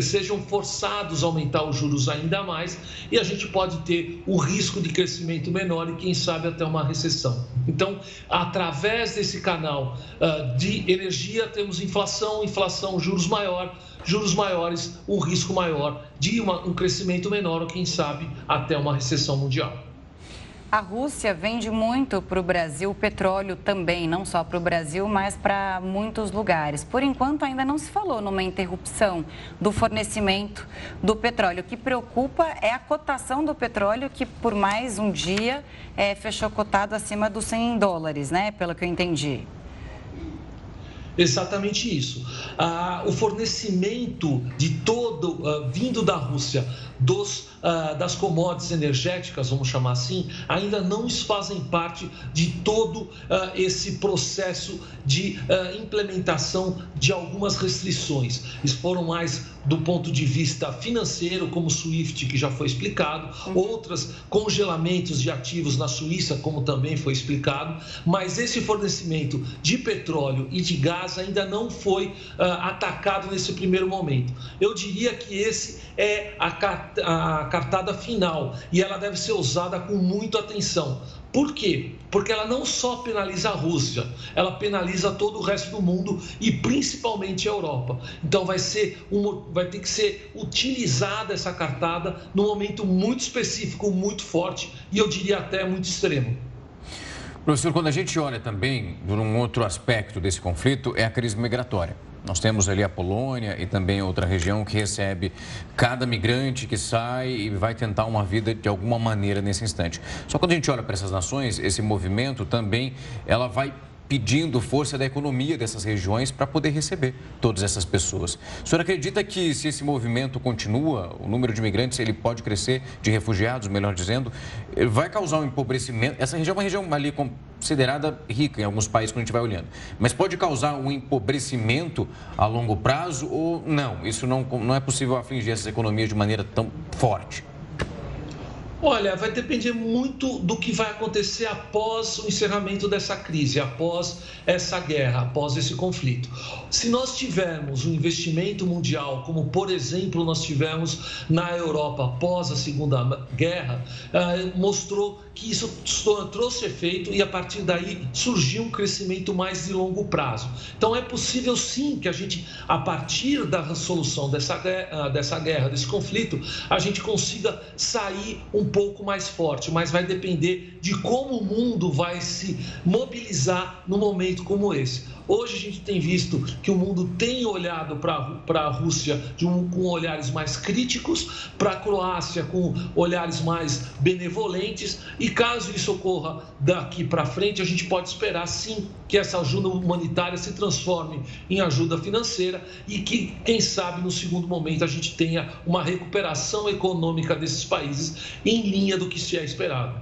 sejam forçados a aumentar os juros ainda mais e a gente pode ter o risco de crescimento menor e, quem sabe, até uma recessão. Então, através desse canal uh, de energia, temos inflação, inflação, juros maior juros maiores, um risco maior de uma, um crescimento menor ou, quem sabe, até uma recessão mundial.
A Rússia vende muito para o Brasil petróleo também, não só para o Brasil, mas para muitos lugares. Por enquanto, ainda não se falou numa interrupção do fornecimento do petróleo. O que preocupa é a cotação do petróleo, que por mais um dia é, fechou cotado acima dos 100 dólares, né? Pelo que eu entendi.
Exatamente isso. Ah, o fornecimento de todo, ah, vindo da Rússia, dos, uh, das commodities energéticas, vamos chamar assim, ainda não fazem parte de todo uh, esse processo de uh, implementação de algumas restrições. Eles foram mais do ponto de vista financeiro, como o SWIFT, que já foi explicado, uhum. outras congelamentos de ativos na Suíça, como também foi explicado, mas esse fornecimento de petróleo e de gás ainda não foi atacado nesse primeiro momento. Eu diria que esse é a a cartada final e ela deve ser usada com muita atenção. Por quê? Porque ela não só penaliza a Rússia, ela penaliza todo o resto do mundo e principalmente a Europa. Então vai ser uma, vai ter que ser utilizada essa cartada num momento muito específico, muito forte e eu diria até muito extremo.
Professor, quando a gente olha também por um outro aspecto desse conflito, é a crise migratória. Nós temos ali a Polônia e também outra região que recebe cada migrante que sai e vai tentar uma vida de alguma maneira nesse instante. Só quando a gente olha para essas nações, esse movimento também ela vai pedindo força da economia dessas regiões para poder receber todas essas pessoas. O senhor acredita que se esse movimento continua, o número de imigrantes ele pode crescer, de refugiados, melhor dizendo, vai causar um empobrecimento? Essa região é uma região ali considerada rica em alguns países quando a gente vai olhando, mas pode causar um empobrecimento a longo prazo ou não? Isso não, não é possível afligir essas economias de maneira tão forte?
Olha, vai depender muito do que vai acontecer após o encerramento dessa crise, após essa guerra, após esse conflito. Se nós tivermos um investimento mundial, como por exemplo nós tivemos na Europa após a Segunda Guerra, eh, mostrou que isso trouxe efeito e a partir daí surgiu um crescimento mais de longo prazo. Então é possível sim que a gente, a partir da resolução dessa guerra, dessa guerra, desse conflito, a gente consiga sair um pouco mais forte, mas vai depender de como o mundo vai se mobilizar no momento como esse. Hoje a gente tem visto que o mundo tem olhado para a Rússia um, com olhares mais críticos, para a Croácia com olhares mais benevolentes, e caso isso ocorra daqui para frente, a gente pode esperar sim que essa ajuda humanitária se transforme em ajuda financeira e que, quem sabe, no segundo momento a gente tenha uma recuperação econômica desses países em linha do que se é esperado.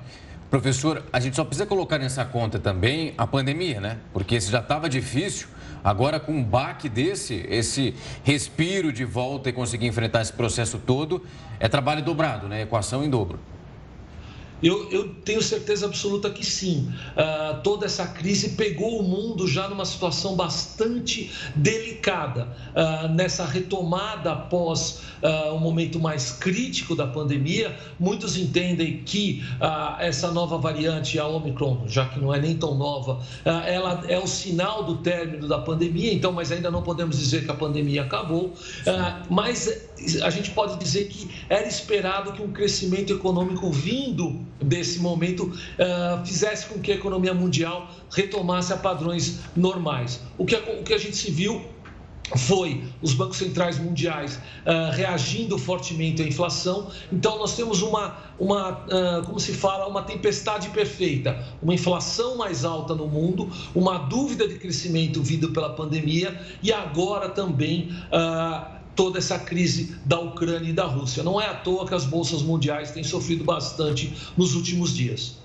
Professor, a gente só precisa colocar nessa conta também a pandemia, né? Porque se já estava difícil, agora com um baque desse, esse respiro de volta e conseguir enfrentar esse processo todo, é trabalho dobrado, né? Equação em dobro.
Eu, eu tenho certeza absoluta que sim. Uh, toda essa crise pegou o mundo já numa situação bastante delicada. Uh, nessa retomada após uh, um momento mais crítico da pandemia, muitos entendem que essa nova variante, a Omicron, já que não é nem tão nova, ela é o sinal do término da pandemia, então, mas ainda não podemos dizer que a pandemia acabou. mas a gente pode dizer que era esperado que um crescimento econômico vindo desse momento uh, fizesse com que a economia mundial retomasse a padrões normais. O que, o que a gente se viu foi os bancos centrais mundiais uh, reagindo fortemente à inflação. Então nós temos uma, uma uh, como se fala, uma tempestade perfeita, uma inflação mais alta no mundo, uma dúvida de crescimento vindo pela pandemia e agora também uh, toda essa crise da Ucrânia e da Rússia. Não é à toa que as bolsas mundiais têm sofrido bastante nos últimos dias.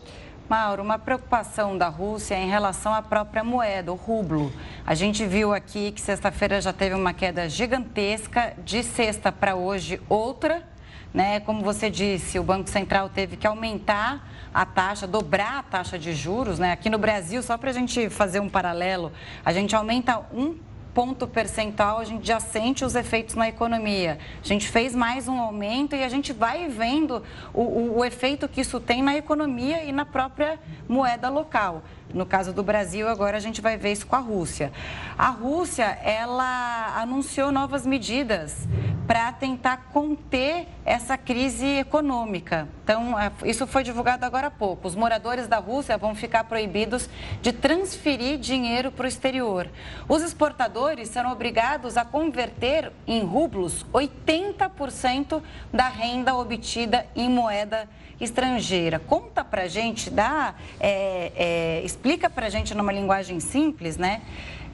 Mauro, uma preocupação da Rússia é em relação à própria moeda, o rublo. A gente viu aqui que sexta-feira já teve uma queda gigantesca, de sexta para hoje outra né? Como você disse, o Banco Central teve que aumentar a taxa, dobrar a taxa de juros, né? Aqui no Brasil, só para a gente fazer um paralelo, a gente aumenta um ponto percentual, a gente já sente os efeitos na economia. A gente fez mais um aumento e a gente vai vendo o, o, o efeito que isso tem na economia e na própria moeda local. No caso do Brasil, agora a gente vai ver isso com a Rússia. A Rússia, ela anunciou novas medidas para tentar conter essa crise econômica. Então, é, isso foi divulgado agora há pouco. Os moradores da Rússia vão ficar proibidos de transferir dinheiro para o exterior. Os exportadores serão obrigados a converter em rublos 80% da renda obtida em moeda estrangeira. Conta para gente, dá, é, é, explica para gente numa linguagem simples, né?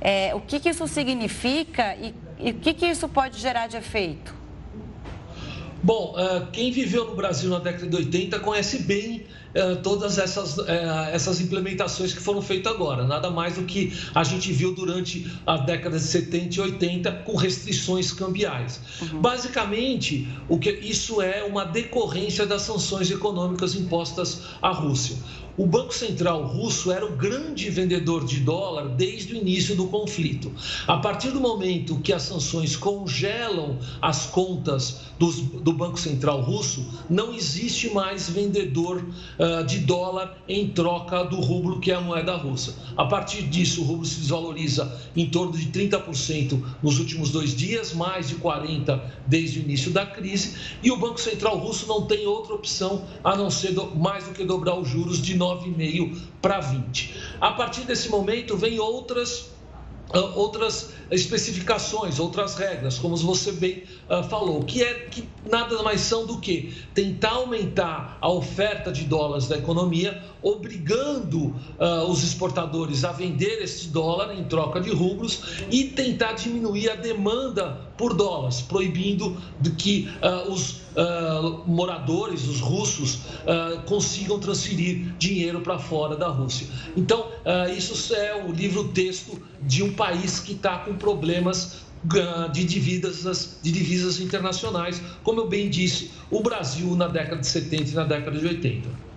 É, o que, que, isso significa e, e o que, que isso pode gerar de efeito?
Bom, uh, quem viveu no Brasil na década de 80 conhece bem uh, todas essas, uh, essas implementações que foram feitas agora. Nada mais do que a gente viu durante a década de 70 e 80 com restrições cambiais. Uhum. Basicamente, o que isso é uma decorrência das sanções econômicas impostas à Rússia. O Banco Central russo era o grande vendedor de dólar desde o início do conflito. A partir do momento que as sanções congelam as contas dos, do Banco Central russo, não existe mais vendedor uh, de dólar em troca do rublo, que é a moeda russa. A partir disso, o rublo se desvaloriza em torno de 30% nos últimos dois dias, mais de 40% desde o início da crise, e o Banco Central russo não tem outra opção a não ser do, mais do que dobrar os juros de 9,5 para 20. A partir desse momento, vem outras ah, outras especificações, outras regras, como você bem uh, falou, que é que nada mais são do que tentar aumentar a oferta de dólares da economia, obrigando uh, os exportadores a vender esse dólar em troca de rublos e tentar diminuir a demanda por dólares, proibindo que uh, os moradores, os russos, consigam transferir dinheiro para fora da Rússia. Então, isso é o livro-texto de um país que está com problemas de divisas, de divisas internacionais, como eu bem disse, o Brasil na década de 70 e na década de 80.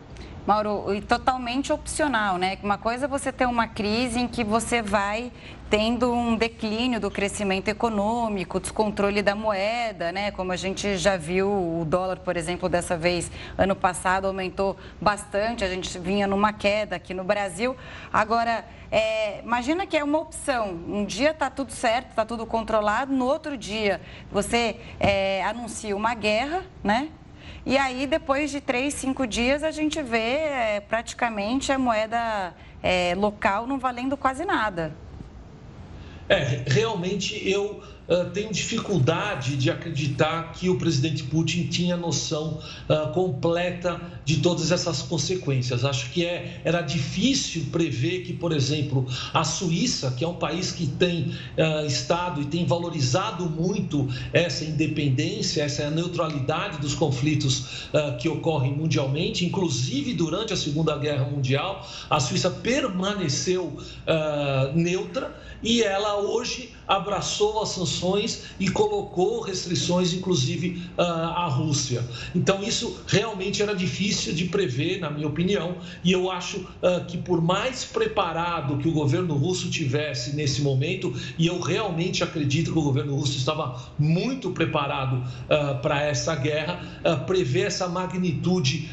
Mauro, e totalmente opcional, né? Uma coisa é você ter uma crise em que você vai tendo um declínio do crescimento econômico, descontrole da moeda, né? Como a gente já viu, o dólar, por exemplo, dessa vez, ano passado, aumentou bastante, a gente vinha numa queda aqui no Brasil. Agora, é, imagina que é uma opção. Um dia está tudo certo, está tudo controlado, no outro dia você é, anuncia uma guerra, né? E aí, depois de três, cinco dias, a gente vê é, praticamente a moeda é, local não valendo quase nada.
É, realmente eu uh, tenho dificuldade de acreditar que o presidente Putin tinha noção uh, completa de todas essas consequências. Acho que é, era difícil prever que, por exemplo, a Suíça, que é um país que tem uh, estado e tem valorizado muito essa independência, essa neutralidade dos conflitos que ocorrem mundialmente, inclusive durante a Segunda Guerra Mundial, a Suíça permaneceu neutra e ela hoje abraçou as sanções e colocou restrições, inclusive ah, à Rússia. Então, isso realmente era difícil de prever, na minha opinião, e eu acho uh, que, por mais preparado que o governo russo tivesse nesse momento, e eu realmente acredito que o governo russo estava muito preparado uh, para essa guerra, prever essa magnitude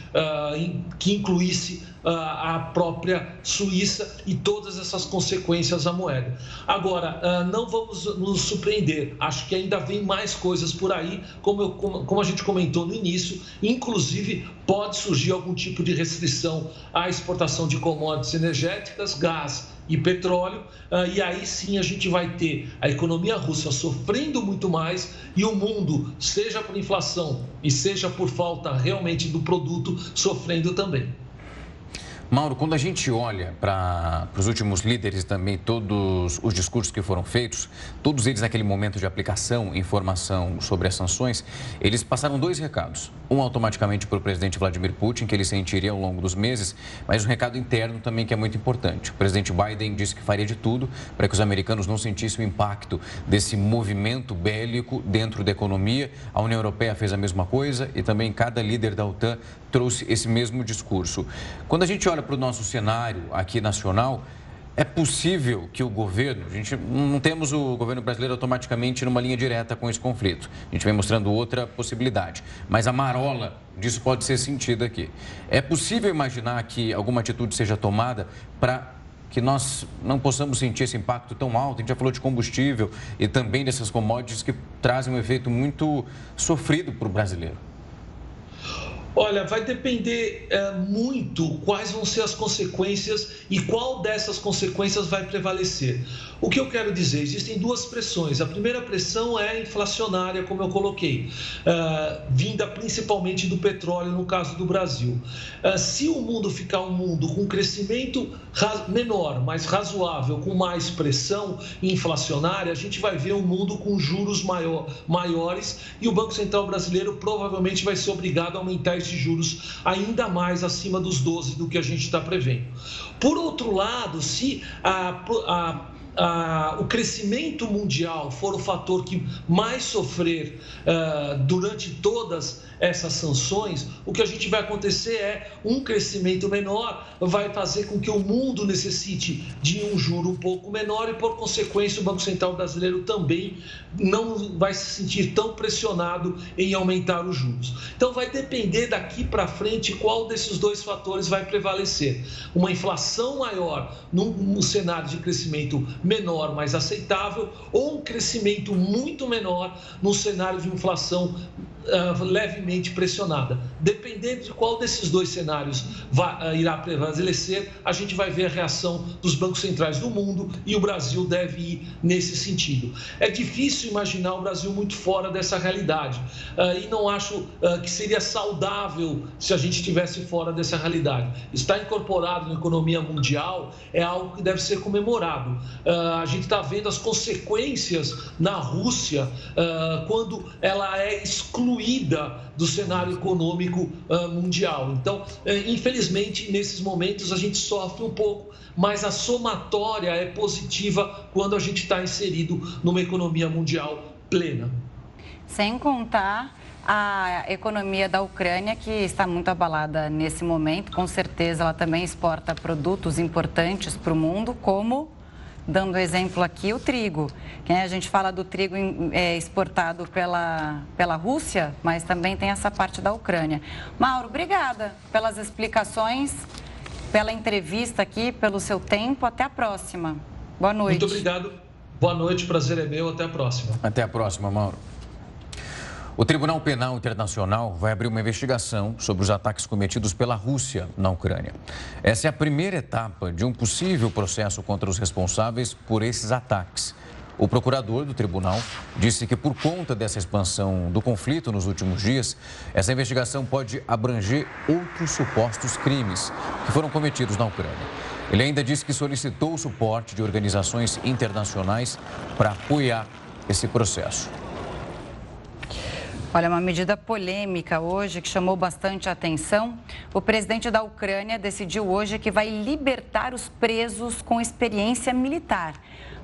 que incluísse a própria Suíça e todas essas consequências à moeda. Agora, não vamos nos surpreender, acho que ainda vem mais coisas por aí, como, eu, como a gente comentou no início, inclusive pode surgir algum tipo de restrição à exportação de commodities energéticas, gás e petróleo, e aí sim a gente vai ter a economia russa sofrendo muito mais e o mundo, seja por inflação e seja por falta realmente do produto, sofrendo também.
Mauro, quando a gente olha para os últimos líderes também, todos os discursos que foram feitos, todos eles naquele momento de aplicação, informação sobre as sanções, eles passaram dois recados. Um automaticamente para o presidente Vladimir Putin, que ele sentiria ao longo dos meses, mas um recado interno também que é muito importante. O presidente Biden disse que faria de tudo para que os americanos não sentissem o impacto desse movimento bélico dentro da economia. A União Europeia fez a mesma coisa e também cada líder da OTAN trouxe esse mesmo discurso. Quando a gente olha para o nosso cenário aqui nacional, é possível que o governo, a gente não temos o governo brasileiro automaticamente numa linha direta com esse conflito. A gente vem mostrando outra possibilidade, mas a marola disso pode ser sentida aqui. É possível imaginar que alguma atitude seja tomada para que nós não possamos sentir esse impacto tão alto. A gente já falou de combustível e também dessas commodities que trazem um efeito muito sofrido para o brasileiro.
Olha, vai depender é, muito quais vão ser as consequências e qual dessas consequências vai prevalecer. O que eu quero dizer? Existem duas pressões. A primeira pressão é inflacionária, como eu coloquei, uh, vinda principalmente do petróleo, no caso do Brasil. Uh, se o mundo ficar um mundo com crescimento menor, mais razoável, com mais pressão inflacionária, a gente vai ver um mundo com juros maior, maiores e o Banco Central brasileiro provavelmente vai ser obrigado a aumentar esses juros ainda mais acima dos 12 do que a gente está prevendo. Por outro lado, se a, a ah, o crescimento mundial for o fator que mais sofrer ah, durante todas essas sanções, o que a gente vai acontecer é um crescimento menor, vai fazer com que o mundo necessite de um juro um pouco menor e, por consequência, o Banco Central brasileiro também não vai se sentir tão pressionado em aumentar os juros. Então, vai depender daqui para frente qual desses dois fatores vai prevalecer. Uma inflação maior num, num cenário de crescimento menor, mais aceitável, ou um crescimento muito menor num cenário de inflação uh, levemente pressionada. Dependendo de qual desses dois cenários vai, uh, irá prevalecer, a gente vai ver a reação dos bancos centrais do mundo e o Brasil deve ir nesse sentido. É difícil imaginar o Brasil muito fora dessa realidade uh, e não acho que seria saudável se a gente estivesse fora dessa realidade. Estar incorporado na economia mundial é algo que deve ser comemorado. A gente está vendo as consequências na Rússia quando ela é excluída do cenário econômico uh, mundial. Então, uh, infelizmente, nesses momentos a gente sofre um pouco, mas a somatória é positiva quando a gente está inserido numa economia mundial plena.
Sem contar a economia da Ucrânia, que está muito abalada nesse momento, com certeza ela também exporta produtos importantes para o mundo, como dando exemplo aqui, o trigo. A gente fala do trigo é, exportado pela, pela Rússia, mas também tem essa parte da Ucrânia. Mauro, obrigada pelas explicações, pela entrevista aqui, pelo seu tempo. Até a próxima. Boa noite.
Muito obrigado. Boa noite, prazer é meu. Até a próxima.
Até a próxima, Mauro. O Tribunal Penal Internacional vai abrir uma investigação sobre os ataques cometidos pela Rússia na Ucrânia. Essa é a primeira etapa de um possível processo contra os responsáveis por esses ataques. O procurador do tribunal disse que, por conta dessa expansão do conflito nos últimos dias, essa investigação pode abranger outros supostos crimes que foram cometidos na Ucrânia. Ele ainda disse que solicitou o suporte de organizações internacionais para apoiar esse processo.
Olha, uma medida polêmica hoje que chamou bastante atenção. O presidente da Ucrânia decidiu hoje que vai libertar os presos com experiência militar.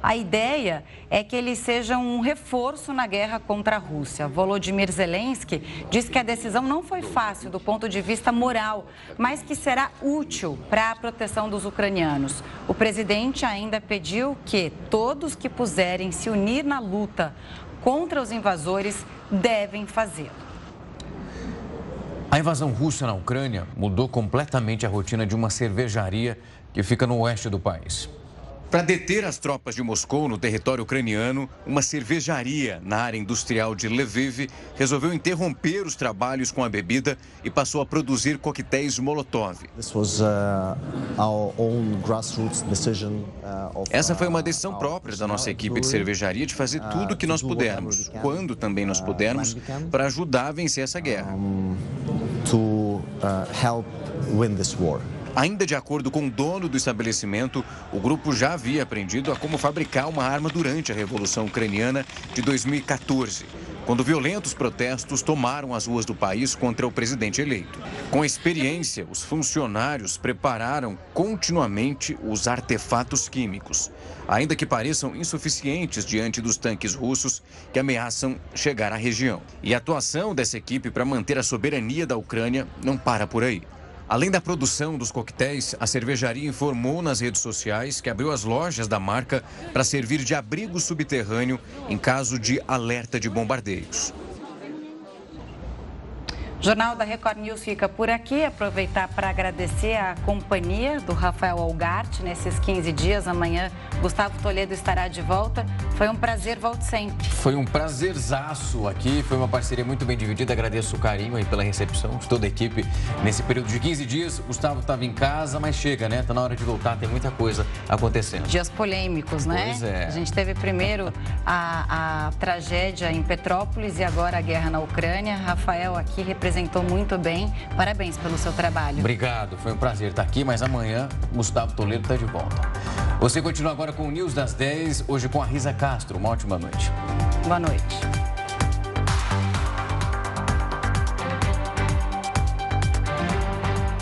A ideia é que eles sejam um reforço na guerra contra a Rússia. Volodymyr Zelensky diz que a decisão não foi fácil do ponto de vista moral, mas que será útil para a proteção dos ucranianos. O presidente ainda pediu que todos que puserem se unir na luta contra os invasores devem fazê-lo.
A invasão russa na Ucrânia mudou completamente a rotina de uma cervejaria que fica no oeste do país. Para deter as tropas de Moscou no território ucraniano, uma cervejaria na área industrial de Lviv resolveu interromper os trabalhos com a bebida e passou a produzir coquetéis Molotov. Uh, uh, Essa foi uma decisão própria da nossa equipe de cervejaria de fazer uh, tudo o que nós pudermos, quando também nós pudermos, para ajudar a vencer essa guerra. Ainda de acordo com o dono do estabelecimento, o grupo já havia aprendido a como fabricar uma arma durante a Revolução Ucraniana de 2014, quando violentos protestos tomaram as ruas do país contra o presidente eleito. Com experiência, os funcionários prepararam continuamente os artefatos químicos, ainda que pareçam insuficientes diante dos tanques russos que ameaçam chegar à região. E a atuação dessa equipe para manter a soberania da Ucrânia não para por aí. Além da produção dos coquetéis, a cervejaria informou nas redes sociais que abriu as lojas da marca para servir de abrigo subterrâneo em caso de alerta de bombardeios.
Jornal da Record News fica por aqui. Aproveitar para agradecer a companhia do Rafael Algarte nesses 15 dias. Amanhã, Gustavo Toledo estará de volta. Foi um prazer, volte sempre.
Foi um prazerzaço aqui. Foi uma parceria muito bem dividida. Agradeço o carinho aí pela recepção de toda a equipe nesse período de 15 dias. Gustavo estava em casa, mas chega, né? Está na hora de voltar. Tem muita coisa acontecendo.
Dias polêmicos, né?
Pois é.
A gente teve primeiro a, a tragédia em Petrópolis e agora a guerra na Ucrânia. Rafael aqui representando representou muito bem. Parabéns pelo seu trabalho.
Obrigado, foi um prazer estar aqui, mas amanhã Gustavo Toledo está de volta. Você continua agora com o News das 10, hoje com a Risa Castro. Uma ótima noite.
Boa noite.